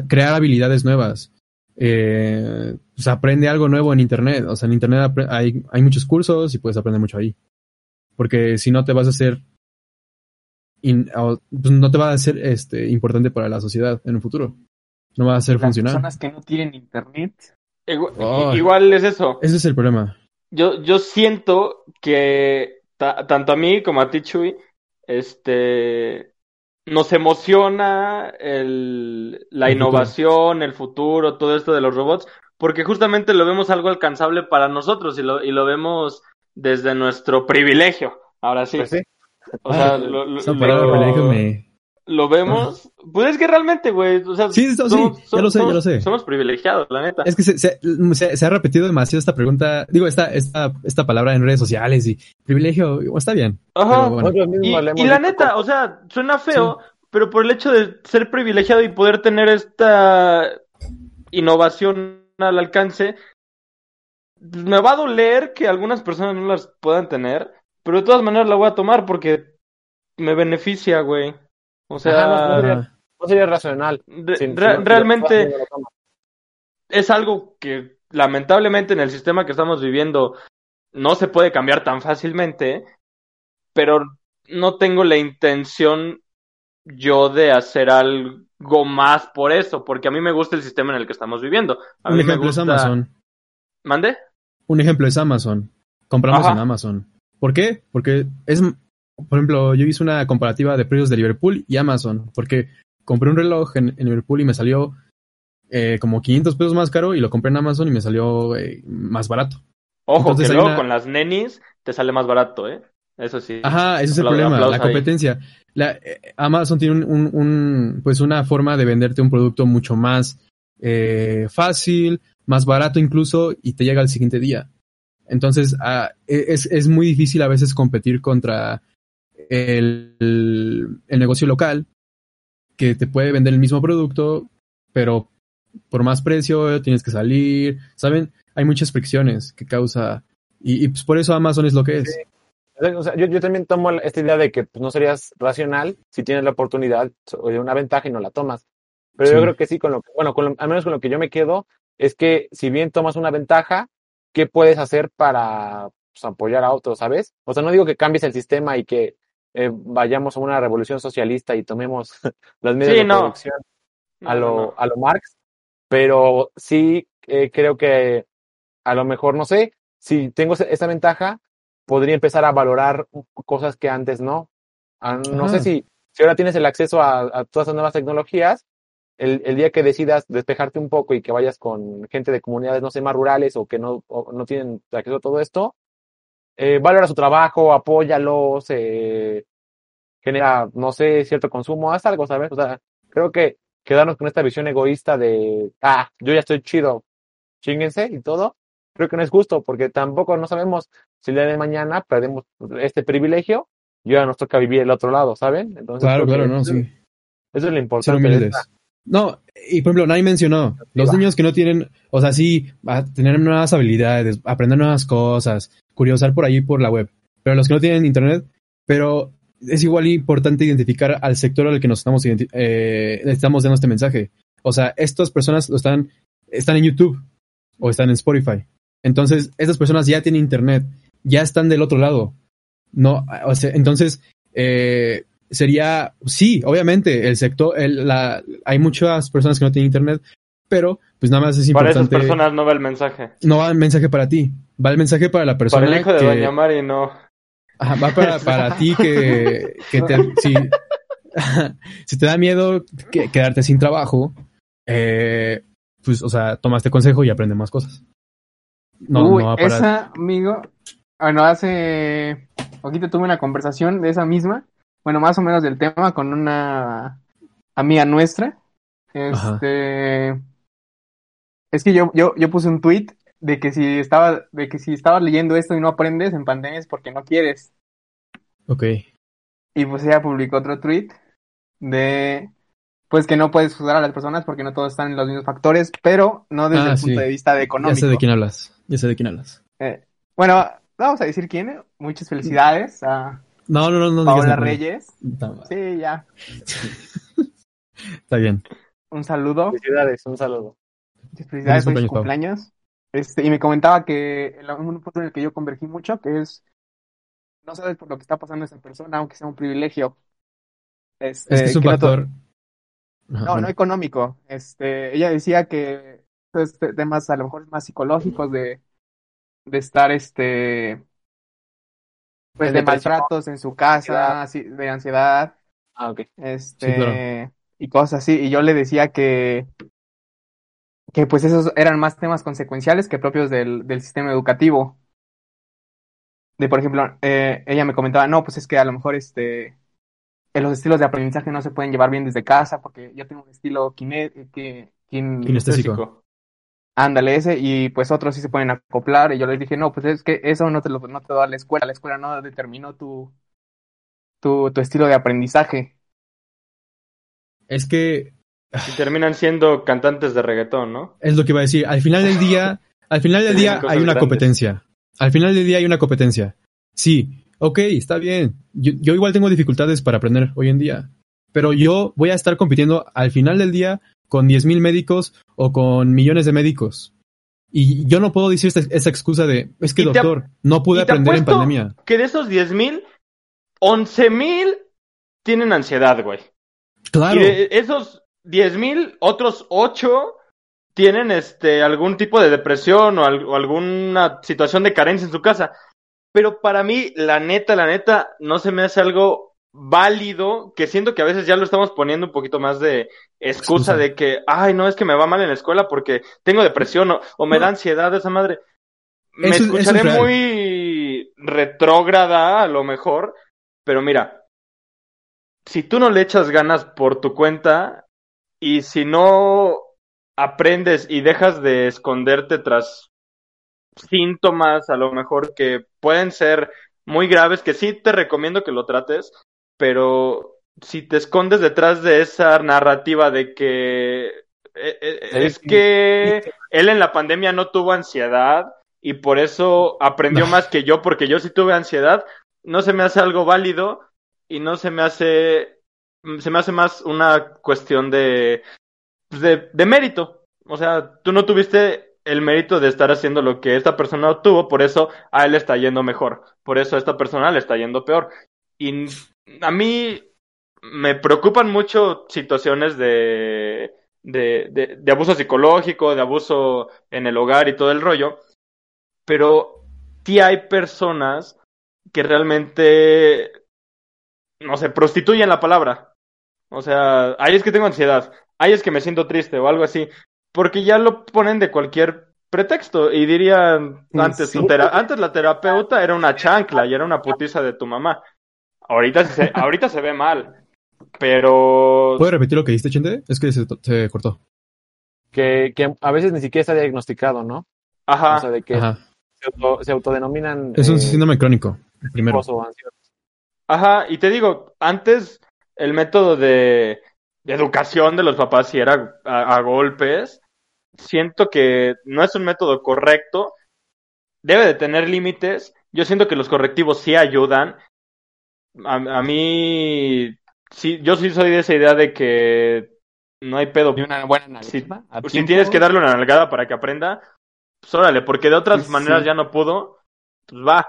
crear habilidades nuevas. Eh, pues aprende algo nuevo en internet. O sea, en internet hay, hay muchos cursos y puedes aprender mucho ahí. Porque si no te vas a hacer in- pues no te va a ser este importante para la sociedad en un futuro. No va a hacer Las funcionar. personas que no tienen internet. Igu- Oh. Igual es eso. Ese es el problema. Yo, yo siento que ta- tanto a mí como a ti, Chuy, este, nos emociona el, la El futuro. innovación, el futuro, todo esto de los robots, porque justamente lo vemos algo alcanzable para nosotros y lo, y lo vemos desde nuestro privilegio. Ahora sí. Pues sí. O sea, <laughs> lo- privilegio me... lo vemos. Pues es que realmente, güey, o sea, Sí, sí, sí, ya lo sé, ya lo sé. Somos privilegiados, la neta. Es que se, se, se- se ha repetido demasiado esta pregunta, digo, esta, esta, esta palabra en redes sociales y privilegio, está bien. Ajá. bueno. Y, la neta, o sea, suena feo, pero por el hecho de ser privilegiado y poder tener esta innovación al alcance, me va a doler que algunas personas no las puedan tener, pero de todas maneras la voy a tomar porque me beneficia, güey. O sea, Ajá, no, sería racional. re- Si- si re- no- si realmente no es algo que lamentablemente en el sistema que estamos viviendo no se puede cambiar tan fácilmente, pero no tengo la intención yo de hacer algo más por eso, porque a mí me gusta el sistema en el que estamos viviendo. A un mí me ejemplo gusta... es Amazon. ¿Mande? Un ejemplo es Amazon. Compramos Ajá. en Amazon. ¿Por qué? Porque es, por ejemplo, yo hice una comparativa de precios de Liverpool y Amazon, porque compré un reloj en, en Liverpool y me salió eh, como 500 pesos más caro y lo compré en Amazon y me salió eh, más barato. Ojo, Entonces que luego una- con las nenis te sale más barato, ¿eh? Eso sí. Ajá, ese es el problema, la competencia. La, eh, Amazon tiene un, un- un, pues una forma de venderte un producto mucho más eh, fácil, más barato incluso, y te llega al siguiente día. Entonces, ah, e- es, es muy difícil a veces competir contra el, el negocio local, que te puede vender el mismo producto, pero por más precio tienes que salir, ¿saben? Hay muchas fricciones que causa, y, y pues por eso Amazon es lo que es. O sea, yo, yo también tomo esta idea de que pues, no serías racional si tienes la oportunidad o de una ventaja y no la tomas. Pero yo creo que sí, con lo que, bueno, con lo- al menos con lo que yo me quedo, es que si bien tomas una ventaja, ¿qué puedes hacer para pues, apoyar a otros, sabes? O sea, no digo que cambies el sistema y que eh, vayamos a una revolución socialista y tomemos <laughs> las medidas Sí, de no. producción a lo, no. a lo Marx, pero sí eh, creo que a lo mejor, no sé, si tengo esa- ventaja, podría empezar a valorar cosas que antes no. Ah, No sé si, si ahora tienes el acceso a, a todas esas nuevas tecnologías, el, el día que decidas despejarte un poco y que vayas con gente de comunidades, no sé, más rurales o que no, o no tienen acceso a todo esto, eh, valora su trabajo, apóyalos, eh, genera, no sé, cierto consumo, haz algo, ¿sabes? O sea, creo que quedarnos con esta visión egoísta de, ah, yo ya estoy chido, chinguense y todo, creo que no es justo, porque tampoco no sabemos si el día de mañana perdemos este privilegio y ahora nos toca vivir el otro lado, ¿saben? Entonces, Claro, claro, no, eso, sí. eso es lo importante. No, y por ejemplo, nadie mencionó, los niños que no tienen, o sea, sí, a tener nuevas habilidades, aprender nuevas cosas, curiosar por ahí por la web, pero los que no tienen internet, pero es igual importante identificar al sector al que nos estamos, eh, estamos dando este mensaje. O sea, estas personas lo están, están en YouTube o están en Spotify. Entonces, estas personas ya tienen internet, ya están del otro lado. No, o sea, entonces, eh, sería, sí, obviamente, el sector, el, la, hay muchas personas que no tienen internet, pero pues nada más es Para esas importante. personas no va el mensaje. No va el mensaje para ti, va el mensaje para la persona. Para el hijo de que- Doña Mari, no. Ajá, va para, para ti que, que te, si, <laughs> si te da miedo que- quedarte sin trabajo, eh, pues, o sea, toma este consejo y aprende más cosas. No, Uy, no va para... esa, amigo, bueno, hace poquito tuve una conversación de esa misma, bueno, más o menos del tema con una amiga nuestra. Ajá. Este, es que yo, yo, yo puse un tweet de que si estaba, de que si estabas leyendo esto y no aprendes en pandemia es porque no quieres. Ok. Y pues ella publicó otro tweet de pues que no puedes juzgar a las personas porque no todos están en los mismos factores, pero no desde Ah, el sí. punto de vista de Ya económico. sé de quién hablas. Ya sé de quién hablas. Eh, bueno, vamos a decir quién. Muchas felicidades a No, no, no, no Paola. Reyes. Sí, ya. <laughs> está bien. Un saludo. Felicidades, un saludo. Muchas felicidades por su cumpleaños. Este, y me comentaba que en un punto en el que yo convergí mucho, que es no sabes por lo que está pasando esa persona, aunque sea un privilegio. Este, Es que es un que no factor... No, no bueno. económico. Este, ella decía que este, temas a lo mejor más psicológicos de, de estar este pues En de maltratos en su casa, ansiedad. así, de ansiedad, Ah, ok. este Sí, claro. y cosas así. Y yo le decía que que pues esos eran más temas consecuenciales que propios del, del sistema educativo. De por ejemplo, eh, ella me comentaba, no, pues es que a lo mejor este eh, los estilos de aprendizaje no se pueden llevar bien desde casa, porque yo tengo un estilo kine, que, kin- Kinestésico. Ándale ese, y pues otros sí se pueden acoplar, y yo les dije, no, pues es que eso no te lo no te da la escuela, la escuela no determinó tu, tu, tu estilo de aprendizaje. Es que Y terminan siendo cantantes de reggaetón, ¿no? es lo que iba a decir. Al final del día, <laughs> al final del día hay una grandes. competencia. Al final del día hay una competencia. Sí, ok, está bien. Yo, yo igual tengo dificultades para aprender hoy en día. Pero yo voy a estar compitiendo al final del día con 10.000 médicos o con millones de médicos. Y yo no puedo decir esta- esa excusa de, es que te doctor, no pude aprender en pandemia. Que de esos 10.000, 11.000 tienen ansiedad, güey. Claro. Y de esos 10.000, otros 8 tienen este algún tipo de depresión o, al- o alguna situación de carencia en su casa. Pero para mí, la neta, la neta, no se me hace algo válido, que siento que a veces ya lo estamos poniendo un poquito más de excusa, de que, ay, no, es que me va mal en la escuela porque tengo depresión o, o me No. da ansiedad esa madre. Me Eso es- eso es escucharé muy retrógrada a lo mejor, pero mira, si tú no le echas ganas por tu cuenta y si no aprendes y dejas de esconderte tras síntomas a lo mejor que pueden ser muy graves, que sí te recomiendo que lo trates, pero si te escondes detrás de esa narrativa de que eh, eh, es que él en la pandemia no tuvo ansiedad y por eso aprendió No. más que yo porque yo sí tuve ansiedad, no se me hace algo válido y no se me hace se me hace más una cuestión de pues, de, de mérito. O sea, tú no tuviste el mérito de estar haciendo lo que esta persona obtuvo, por eso a él le está yendo mejor, por eso a esta persona le está yendo peor. Y a mí me preocupan mucho situaciones de, de, de, de abuso psicológico, de abuso en el hogar y todo el rollo, pero sí hay personas que realmente, no sé, prostituyen la palabra. O sea, ahí es que tengo ansiedad, ahí es que me siento triste o algo así, porque ya lo ponen de cualquier pretexto y dirían antes, sí. antes la terapeuta era una chancla y era una putiza de tu mamá. Ahorita se, <laughs> ahorita se ve mal, pero ¿Puedes repetir lo que dijiste, Chente? Es que se, se cortó. Que, que a veces ni siquiera está diagnosticado, ¿no? ajá, O sea, de que Ajá. se, auto- se autodenominan. Es un eh, síndrome crónico, primero. Ajá, y te digo, antes el método de, educación de los papás si era a, a golpes. Siento que no es un método correcto. Debe de tener límites. Yo siento que los correctivos sí ayudan. A, a mí, sí, yo sí soy de esa idea de que no hay pedo. Y una buena nalgada si tienes que darle una nalgada para que aprenda, pues órale, porque de otras Sí, maneras ya no pudo, pues va.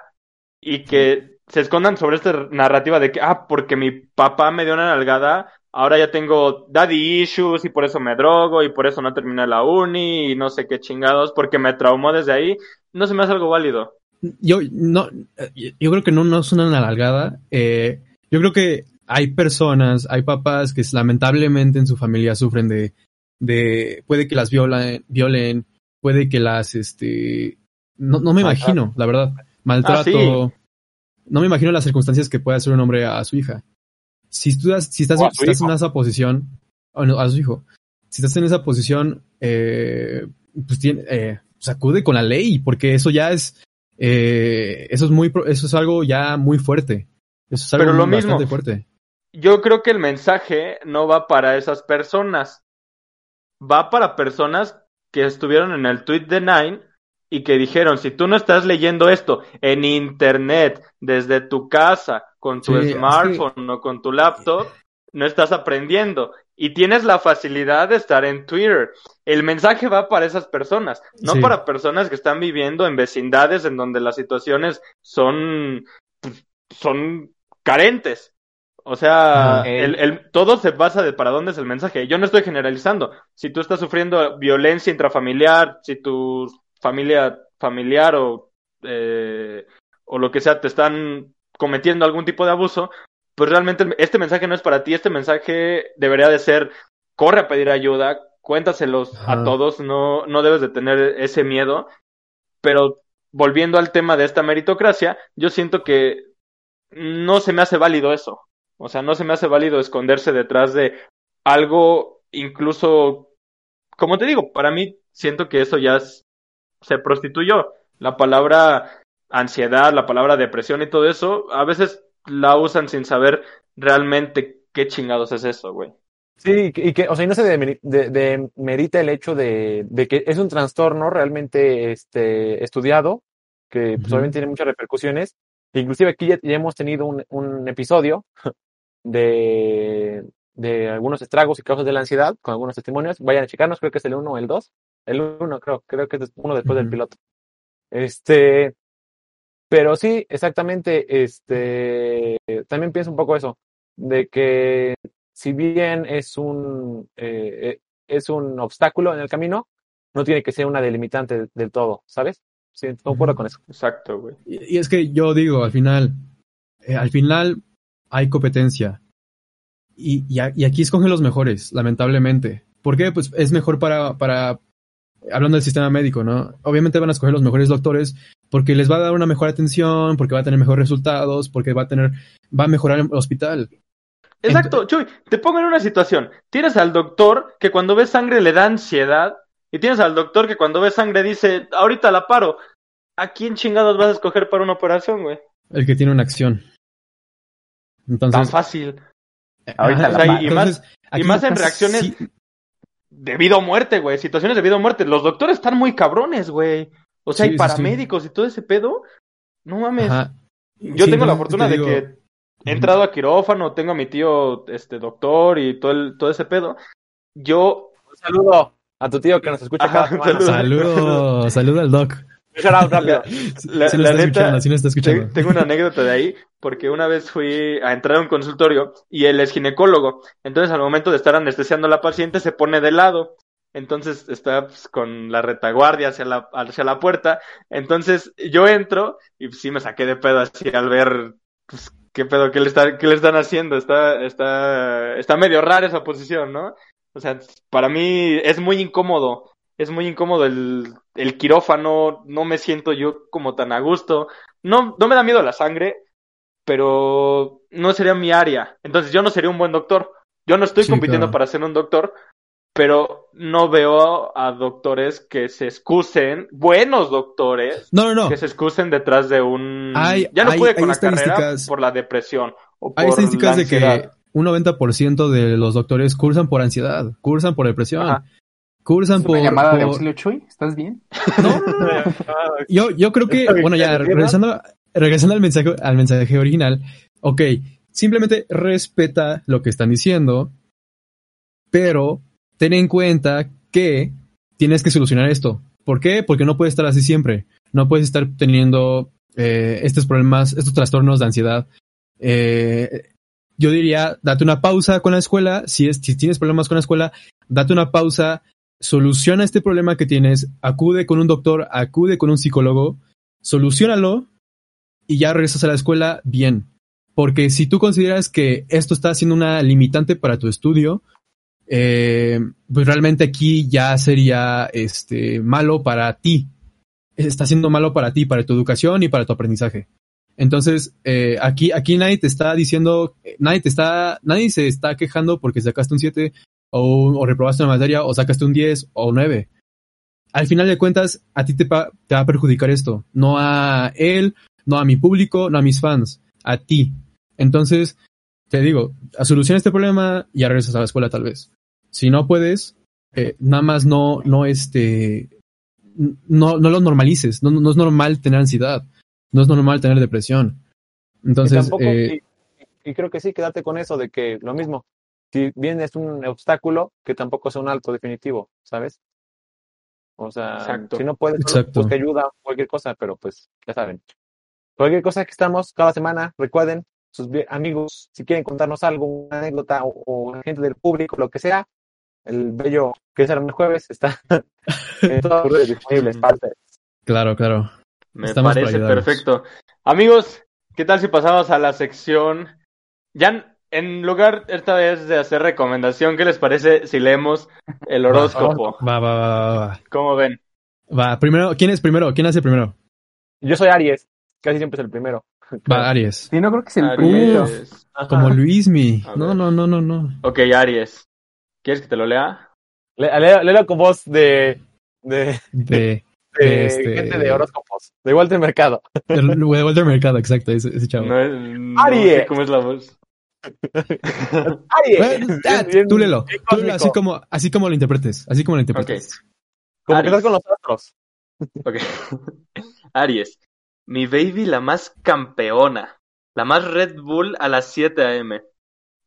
Y que se escondan sobre esta narrativa de que, ah, porque mi papá me dio una nalgada, ahora ya tengo daddy issues y por eso me drogo y por eso no terminé la uni y no sé qué chingados, porque me traumó desde ahí, no se me hace algo válido. Yo no, eh, yo creo que no, no es una nalgada. Eh, yo creo que hay personas, hay papás que lamentablemente en su familia sufren de, de, puede que las violen, violen, puede que las, este, no, no me Maltrato. imagino, la verdad, maltrato. Ah, sí. No me imagino las circunstancias que puede hacer un hombre a su hija. Si tú, si estás, si estás en esa posición, o no, a su hijo, si estás en esa posición, eh, pues tiene, eh, sacude con la ley, porque eso ya es, eh, eso es muy, eso es algo ya muy fuerte. Eso es algo Pero lo mismo. bastante fuerte. Yo creo que el mensaje no va para esas personas. Va para personas que estuvieron en el tweet de Nine y que dijeron, si tú no estás leyendo esto en internet, desde tu casa, con tu Sí, es que- smartphone o con tu laptop, no estás aprendiendo. Y tienes la facilidad de estar en Twitter. El mensaje va para esas personas, no Sí. para personas que están viviendo en vecindades en donde las situaciones son, son carentes. O sea, Ajá. el, el- todo se basa de para dónde es el mensaje. Yo no estoy generalizando. Si tú estás sufriendo violencia intrafamiliar, si tu familia familiar o, eh, o lo que sea te están cometiendo algún tipo de abuso, pues realmente este mensaje no es para ti. Este mensaje debería de ser, corre a pedir ayuda, cuéntaselos a todos, no, no debes de tener ese miedo. Pero volviendo al tema de esta meritocracia, yo siento que no se me hace válido eso. O sea, no se me hace válido esconderse detrás de algo incluso, como te digo, para mí siento que eso ya es- se prostituyó. La palabra ansiedad, la palabra depresión y todo eso, a veces la usan sin saber realmente qué chingados es eso, güey. Sí, y que- o sea, y no se demeri- de- demerita el hecho de, de que es un trastorno realmente este, estudiado, que pues, obviamente tiene muchas repercusiones. Inclusive aquí ya, ya hemos tenido un, un episodio de, de algunos estragos y causas de la ansiedad con algunos testimonios. Vayan a checarnos, creo que es el 1 o el 2. El 1 creo, creo que es uno después del piloto. Este, pero sí, exactamente, este, también pienso un poco eso, de que si bien es un, eh, eh, es un obstáculo en el camino, no tiene que ser una delimitante del todo, ¿sabes? Sí, concuerdo Ujú. con eso. Exacto, güey. Y, y es que yo digo, al final, eh, al final hay competencia. Y, y, a- y aquí escogen los mejores, lamentablemente. ¿Por qué? Pues es mejor para, para, hablando del sistema médico, ¿no? Obviamente van a escoger los mejores doctores porque les va a dar una mejor atención, porque va a tener mejores resultados, porque va a tener, va a mejorar el hospital. Exacto, Chuy, te pongo en una situación. Tienes al doctor que cuando ve sangre le da ansiedad y tienes al doctor que cuando ve sangre dice, ahorita la paro. ¿A quién chingados vas a escoger para una operación, güey? El que tiene una acción. Tan Entonces, fácil. Ahorita ajá, la paro. y más- en reacciones sí- De vida o muerte, güey. Situaciones de vida o muerte. Los doctores están muy cabrones, güey. O sea, Sí, hay sí, sí. paramédicos y todo ese pedo. No mames. ajá. Yo Sí, tengo la fortuna te de que he entrado a quirófano, tengo a mi tío, este, doctor y todo el, todo ese pedo. Yo, Un saludo a tu tío que nos escucha Ajá, cada. Saludo, <laughs> saludo al doc. Rápido. <laughs> la, Sí la nos está neta, sí escuchando. tengo una anécdota de ahí, porque una vez fui a entrar a un consultorio y él es ginecólogo. Entonces, al momento de estar anestesiando a la paciente, se pone de lado. Entonces, está pues, con la retaguardia hacia la, hacia la puerta. Entonces, yo entro y sí me saqué de pedo así al ver, pues, qué pedo, qué le, está, qué le están haciendo. Está, está, está medio rara esa posición, ¿no? O sea, para mí es muy incómodo. Es muy incómodo el, el quirófano, no me siento yo como tan a gusto. No, no me da miedo la sangre, pero no sería mi área. Entonces yo no sería un buen doctor. Yo no estoy Sí, compitiendo claro. para ser un doctor, pero no veo a doctores que se excusen, buenos doctores, No, no, no. que se excusen detrás de un... Hay- ya no hay- pude con hay la carrera estadísticas- por la depresión o por Hay la estadísticas de que un 90% de los doctores cursan por ansiedad, cursan por depresión, Ajá. cursan ¿Es por... una llamada de auxilio Chuy? ¿Estás bien? <laughs> <laughs> No, no, no. Yo, yo creo que, bueno, ya regresando, regresando al mensaje, al mensaje original, ok, simplemente respeta lo que están diciendo, pero ten en cuenta que tienes que solucionar esto. ¿Por qué? Porque no puedes estar así siempre. No puedes estar teniendo eh, estos problemas, estos trastornos de ansiedad. Eh, yo diría, date una pausa con la escuela. Si, si tienes problemas con la escuela, date una pausa, soluciona este problema que tienes, acude con un doctor, acude con un psicólogo, solucionalo y ya regresas a la escuela bien. Porque si tú consideras que esto está siendo una limitante para tu estudio, eh, pues realmente aquí ya sería este malo para ti. Está siendo malo para ti, para tu educación y para tu aprendizaje. Entonces, eh, aquí, aquí nadie te está diciendo, nadie te está, nadie se está quejando porque sacaste un 7 o, o reprobaste una materia o sacaste un 10 o un 9. Al final de cuentas, a ti te, va a perjudicar esto, no a él, no a mi público, no a mis fans, a ti. Entonces, te digo, a soluciona este problema y ya regresas a la escuela tal vez. Si no puedes, eh, nada más no, no este, no, no lo normalices. No, no es normal tener ansiedad. No es normal tener depresión. Y Entonces, tampoco- eh, y, y creo que sí, quédate con eso de que lo mismo, si bien es un obstáculo, que tampoco sea un alto definitivo, ¿sabes? O sea, Exacto. si no puedes, Exacto. busca ayuda, cualquier cosa, pero pues ya saben. Cualquier cosa que estamos cada semana, recuerden, sus amigos, si quieren contarnos algo, una anécdota o, o gente del público, lo que sea, el bello que es el jueves está <laughs> en todas las redes disponibles. para ustedes. claro, claro. Me Estamos parece perfecto. Amigos, ¿qué tal si pasamos a la sección? Ya en lugar esta vez de hacer recomendación, ¿qué les parece si leemos el horóscopo? Va, va, va, va, va. ¿Cómo ven? Va, primero, ¿quién es primero? ¿Quién hace primero? Yo soy Aries, casi siempre es el primero. Va, Aries. Sí, no creo que es el primero. Como Luismi. No, no, no, no, no. Ok, Aries. ¿Quieres que te lo lea? Le- le- Léelo con voz de, de, De, de Este- gente de horóscopos, de Walter Mercado. de Walter Mercado, exacto, ese, ese chavo. No, es- no Aries. sé cómo es la voz. <laughs> Aries. Bueno, ah, tú léelo. Tú léelo así como, así como lo interpretes. Así como lo interpretes. Como que estás con los astros. Ok. <laughs> Aries. Mi baby la más campeona. La más Red Bull a las 7 a.m.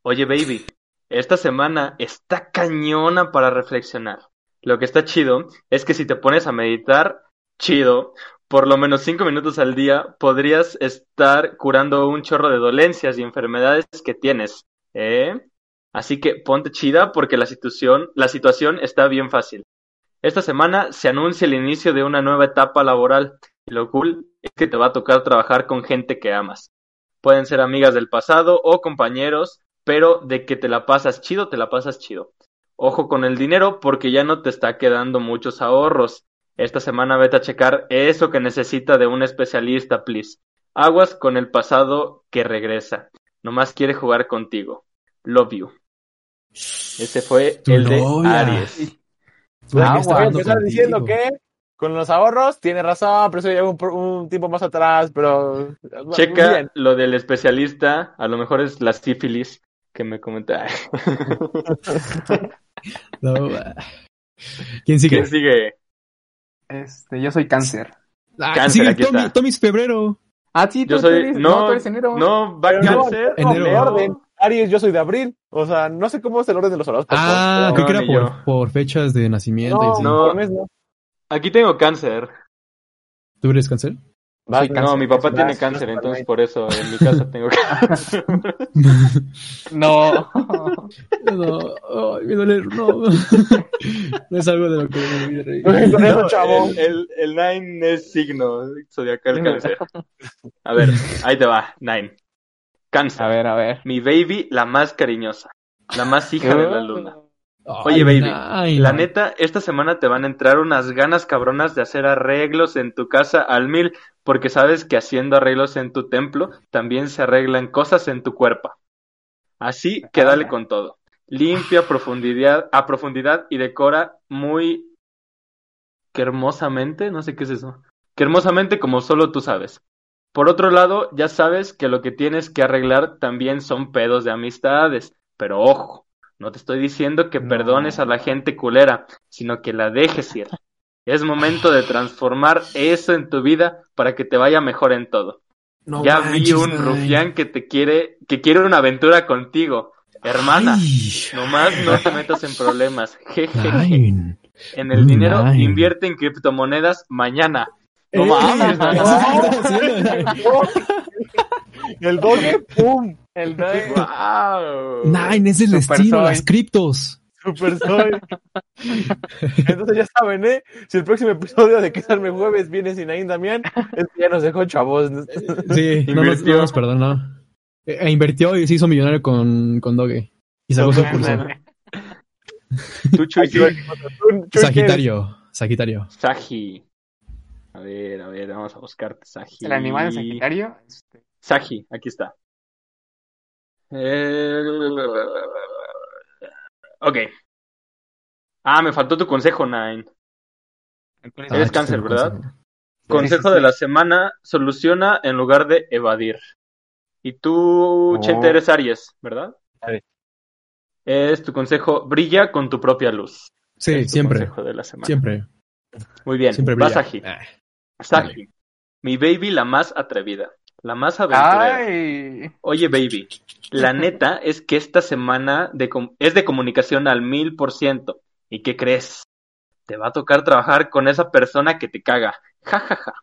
Oye, baby. Esta semana está cañona para reflexionar. Lo que está chido es que si te pones a meditar, chido, por lo menos 5 minutos al día, podrías estar curando un chorro de dolencias y enfermedades que tienes. ¿Eh? Así que ponte chida porque la situación, la situación está bien fácil. Esta semana se anuncia el inicio de una nueva etapa laboral y lo cool es que te va a tocar trabajar con gente que amas. Pueden ser amigas del pasado o compañeros, pero de que te la pasas chido, te la pasas chido. Ojo con el dinero porque ya no te está quedando muchos ahorros. Esta semana vete a checar eso que necesita de un especialista, please. Aguas con el pasado que regresa. Nomás quiere jugar contigo. Love you. Ese fue Tu el de novia. Aries. Ah, estás diciendo que con los ahorros tiene razón, pero eso lleva un, tiempo más atrás, pero Checa bien. lo del especialista, a lo mejor es la sífilis que me comenta. <laughs> No. ¿Quién sigue? ¿Quién sigue? Este, yo soy cáncer. Ah, Cáncer, sigue aquí Tommy, está. Tommy es febrero. Ah, sí, tú, Yo tú soy. eres, No, tú eres enero. no, va no, cáncer. no, enero. de orden. Aries, yo soy de abril. O sea, no sé cómo es el orden de los horóscopos. Ah, no, creo que era por, por fechas de nacimiento. y no, así. no. por mes no. Aquí tengo cáncer. ¿Tú eres cáncer? No, mi papá tiene cáncer, entonces por eso en mi casa tengo cáncer. <laughs> No. <laughs> No, ay, me duele, no. No <laughs> es algo de lo que me voy a reír. El, el, el Nine es signo zodiacal cáncer. A ver, ahí te va, Nine. Cáncer. A ver, a ver. Mi baby, la más cariñosa. La más hija de la luna. Oye, baby, ay, La neta, esta semana te van a entrar unas ganas cabronas de hacer arreglos en tu casa al mil, porque sabes que haciendo arreglos en tu templo también se arreglan cosas en tu cuerpo. Así que dale con todo. Limpia a profundidad, a profundidad y decora muy que hermosamente, no sé qué es eso. Que hermosamente como solo tú sabes. Por otro lado, ya sabes que lo que tienes que arreglar también son pedos de amistades. Pero ojo, no te estoy diciendo que No. perdones a la gente culera, sino que la dejes ir. Es momento de transformar eso en tu vida para que te vaya mejor en todo. No ya vi manches, un Nine. rufián que te quiere, que quiere una aventura contigo. Hermana, Ay, nomás no te metas en problemas. Jejeje. En el dinero, Nine. invierte en criptomonedas mañana. No Eh, mames, no, Nine. <laughs> El doge, pum. El doy. Wow. Nine, es el Super destino, soy. las criptos. Super soy. Entonces ya saben, ¿eh? Si el próximo episodio de Quedarme Jueves viene sin ahí Damián, es que ya nos dejó chavos. <laughs> Sí, no nos, no nos perdonó. Eh, e invirtió y se hizo millonario con, con Doge. Y sacó su curso. Tú, Chuy, sí. Sagitario. Sagitario. Saji. A ver, a ver, vamos a buscarte Saji. El animal de Sagitario. Saji, aquí está. Eh, Ok. Ah, me faltó tu consejo, Nine. Eres Ah, cáncer, ¿verdad? consejo. Consejo sí, de sí. la semana, soluciona en lugar de evadir. Y tú, Oh. Chente, eres Aries, ¿verdad? Aries. Es tu consejo, brilla con tu propia luz. Sí, Es tu siempre. consejo de la semana. Siempre. Muy bien, Siempre va brilla. Saji. Ah, Saji. Mi baby la más atrevida, la más aventurera. Ay. Oye, baby, la <laughs> neta es que esta semana de com- es de comunicación al mil por ciento. ¿Y qué crees? Te va a tocar trabajar con esa persona que te caga. Ja, ja, ja.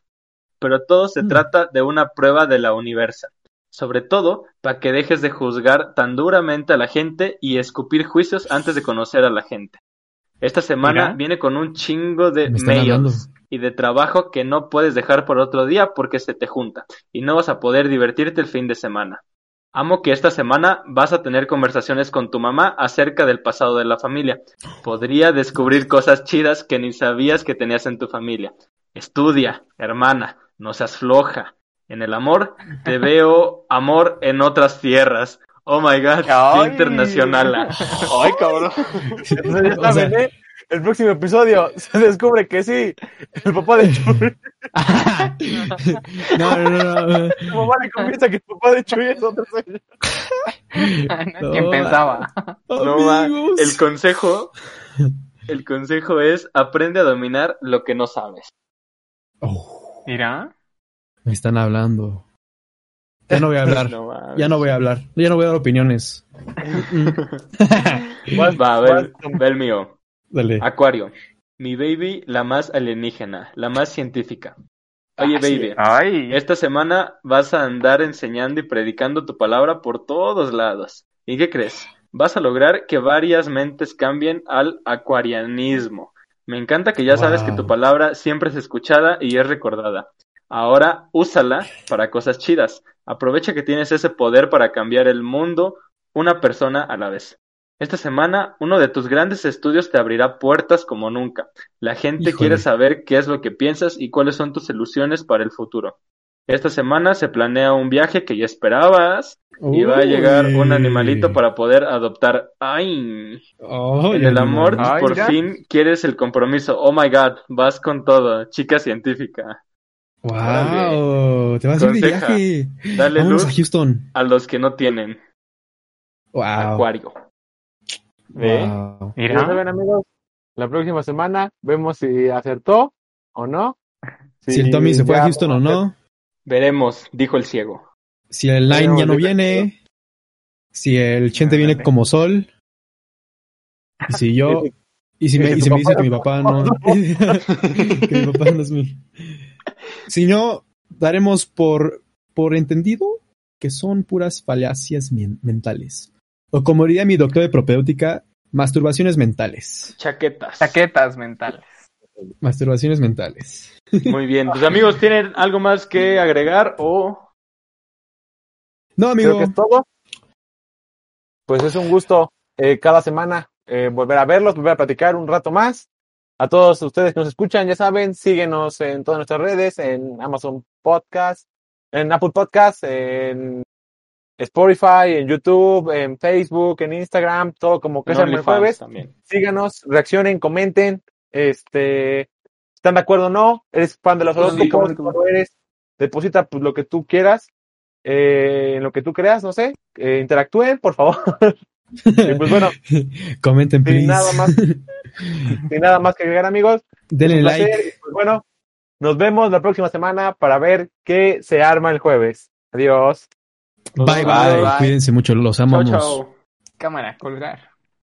Pero todo se Mm. trata de una prueba de la universa. Sobre todo, para que dejes de juzgar tan duramente a la gente y escupir juicios antes de conocer a la gente. Esta semana Mira. viene con un chingo de Me mails y de trabajo que no puedes dejar por otro día porque se te junta y no vas a poder divertirte el fin de semana. Amo que esta semana vas a tener conversaciones con tu mamá acerca del pasado de la familia. Podría descubrir cosas chidas que ni sabías que tenías en tu familia. Estudia, hermana, no seas floja. En el amor te <laughs> veo amor en otras tierras. Oh my god, Ay. internacional. Ay, cabrón. <laughs> Entonces ya O sea- saben, ¿eh? El próximo episodio <laughs> se descubre que sí, el papá de Chuy, <laughs> no, no, no, no. su mamá le confiesa que el papá de Chuy es otro señor. <laughs> ¿no? ¿Quién pensaba? No, el consejo, el consejo es aprende a dominar lo que no sabes. Oh, Mira. me están hablando. Ya no voy a hablar. No. Ya no voy a hablar. Ya no voy a dar opiniones. Va, a ver, ve el mío. Dale. Acuario. Mi baby, la más alienígena, la más científica. Oye, Ah, sí. baby, Ay. esta semana vas a andar enseñando y predicando tu palabra por todos lados. ¿Y qué crees? Vas a lograr que varias mentes cambien al acuarianismo. Me encanta que ya sabes que tu palabra siempre es escuchada y es recordada. Ahora úsala para cosas chidas. Aprovecha que tienes ese poder para cambiar el mundo una persona a la vez. Esta semana, uno de tus grandes estudios te abrirá puertas como nunca. La gente Híjole. quiere saber qué es lo que piensas y cuáles son tus ilusiones para el futuro. Esta semana se planea un viaje que ya esperabas y va a llegar un animalito para poder adoptar. ¡Ay! En el amor. Ay, por fin quieres el compromiso. Oh my god, vas con todo, chica científica. Wow, te vas a ir de viaje. Dale Vámonos a luz Houston. a los que no tienen. Wow. Acuario. ¿Ve? Wow. Ya Mira. saben, amigos, la próxima semana vemos si acertó o no. Si el Tommy se fue a ya Houston o no. Veremos, dijo el ciego. Si el Line Veremos, ya no viene. Si el Chente viene como sol. Y si yo. Y si me, y <laughs> si me dice papá que mi papá no. <laughs> que mi papá no es <laughs> mi. Si no, daremos por, por entendido que son puras falacias men- mentales. O como diría mi doctor de propéutica, masturbaciones mentales. Chaquetas. Chaquetas mentales. Masturbaciones mentales. <laughs> Muy bien. ¿Tus amigos tienen algo más que agregar o No, Creo amigo. que es todo. Pues es un gusto eh, cada semana eh, volver a verlos, volver a platicar un rato más. A todos ustedes que nos escuchan, ya saben, síguenos en todas nuestras redes, en Amazon Podcast, en Apple Podcast, en Spotify, en YouTube, en Facebook, en Instagram, todo como que el jueves. Síganos, reaccionen, comenten, este, están de acuerdo o no, eres fan de los horóscopos, eres, deposita pues, lo que tú quieras, eh, en lo que tú creas, no sé, eh, interactúen, por favor. <laughs> y pues bueno, comenten, sin nada más, <laughs> sin nada más que agregar, amigos. Denle like. Pues, bueno, nos vemos la próxima semana para ver qué se arma el jueves. Adiós. Bye, bye. Cuídense mucho, los amamos. Chau. Cámara, colgar.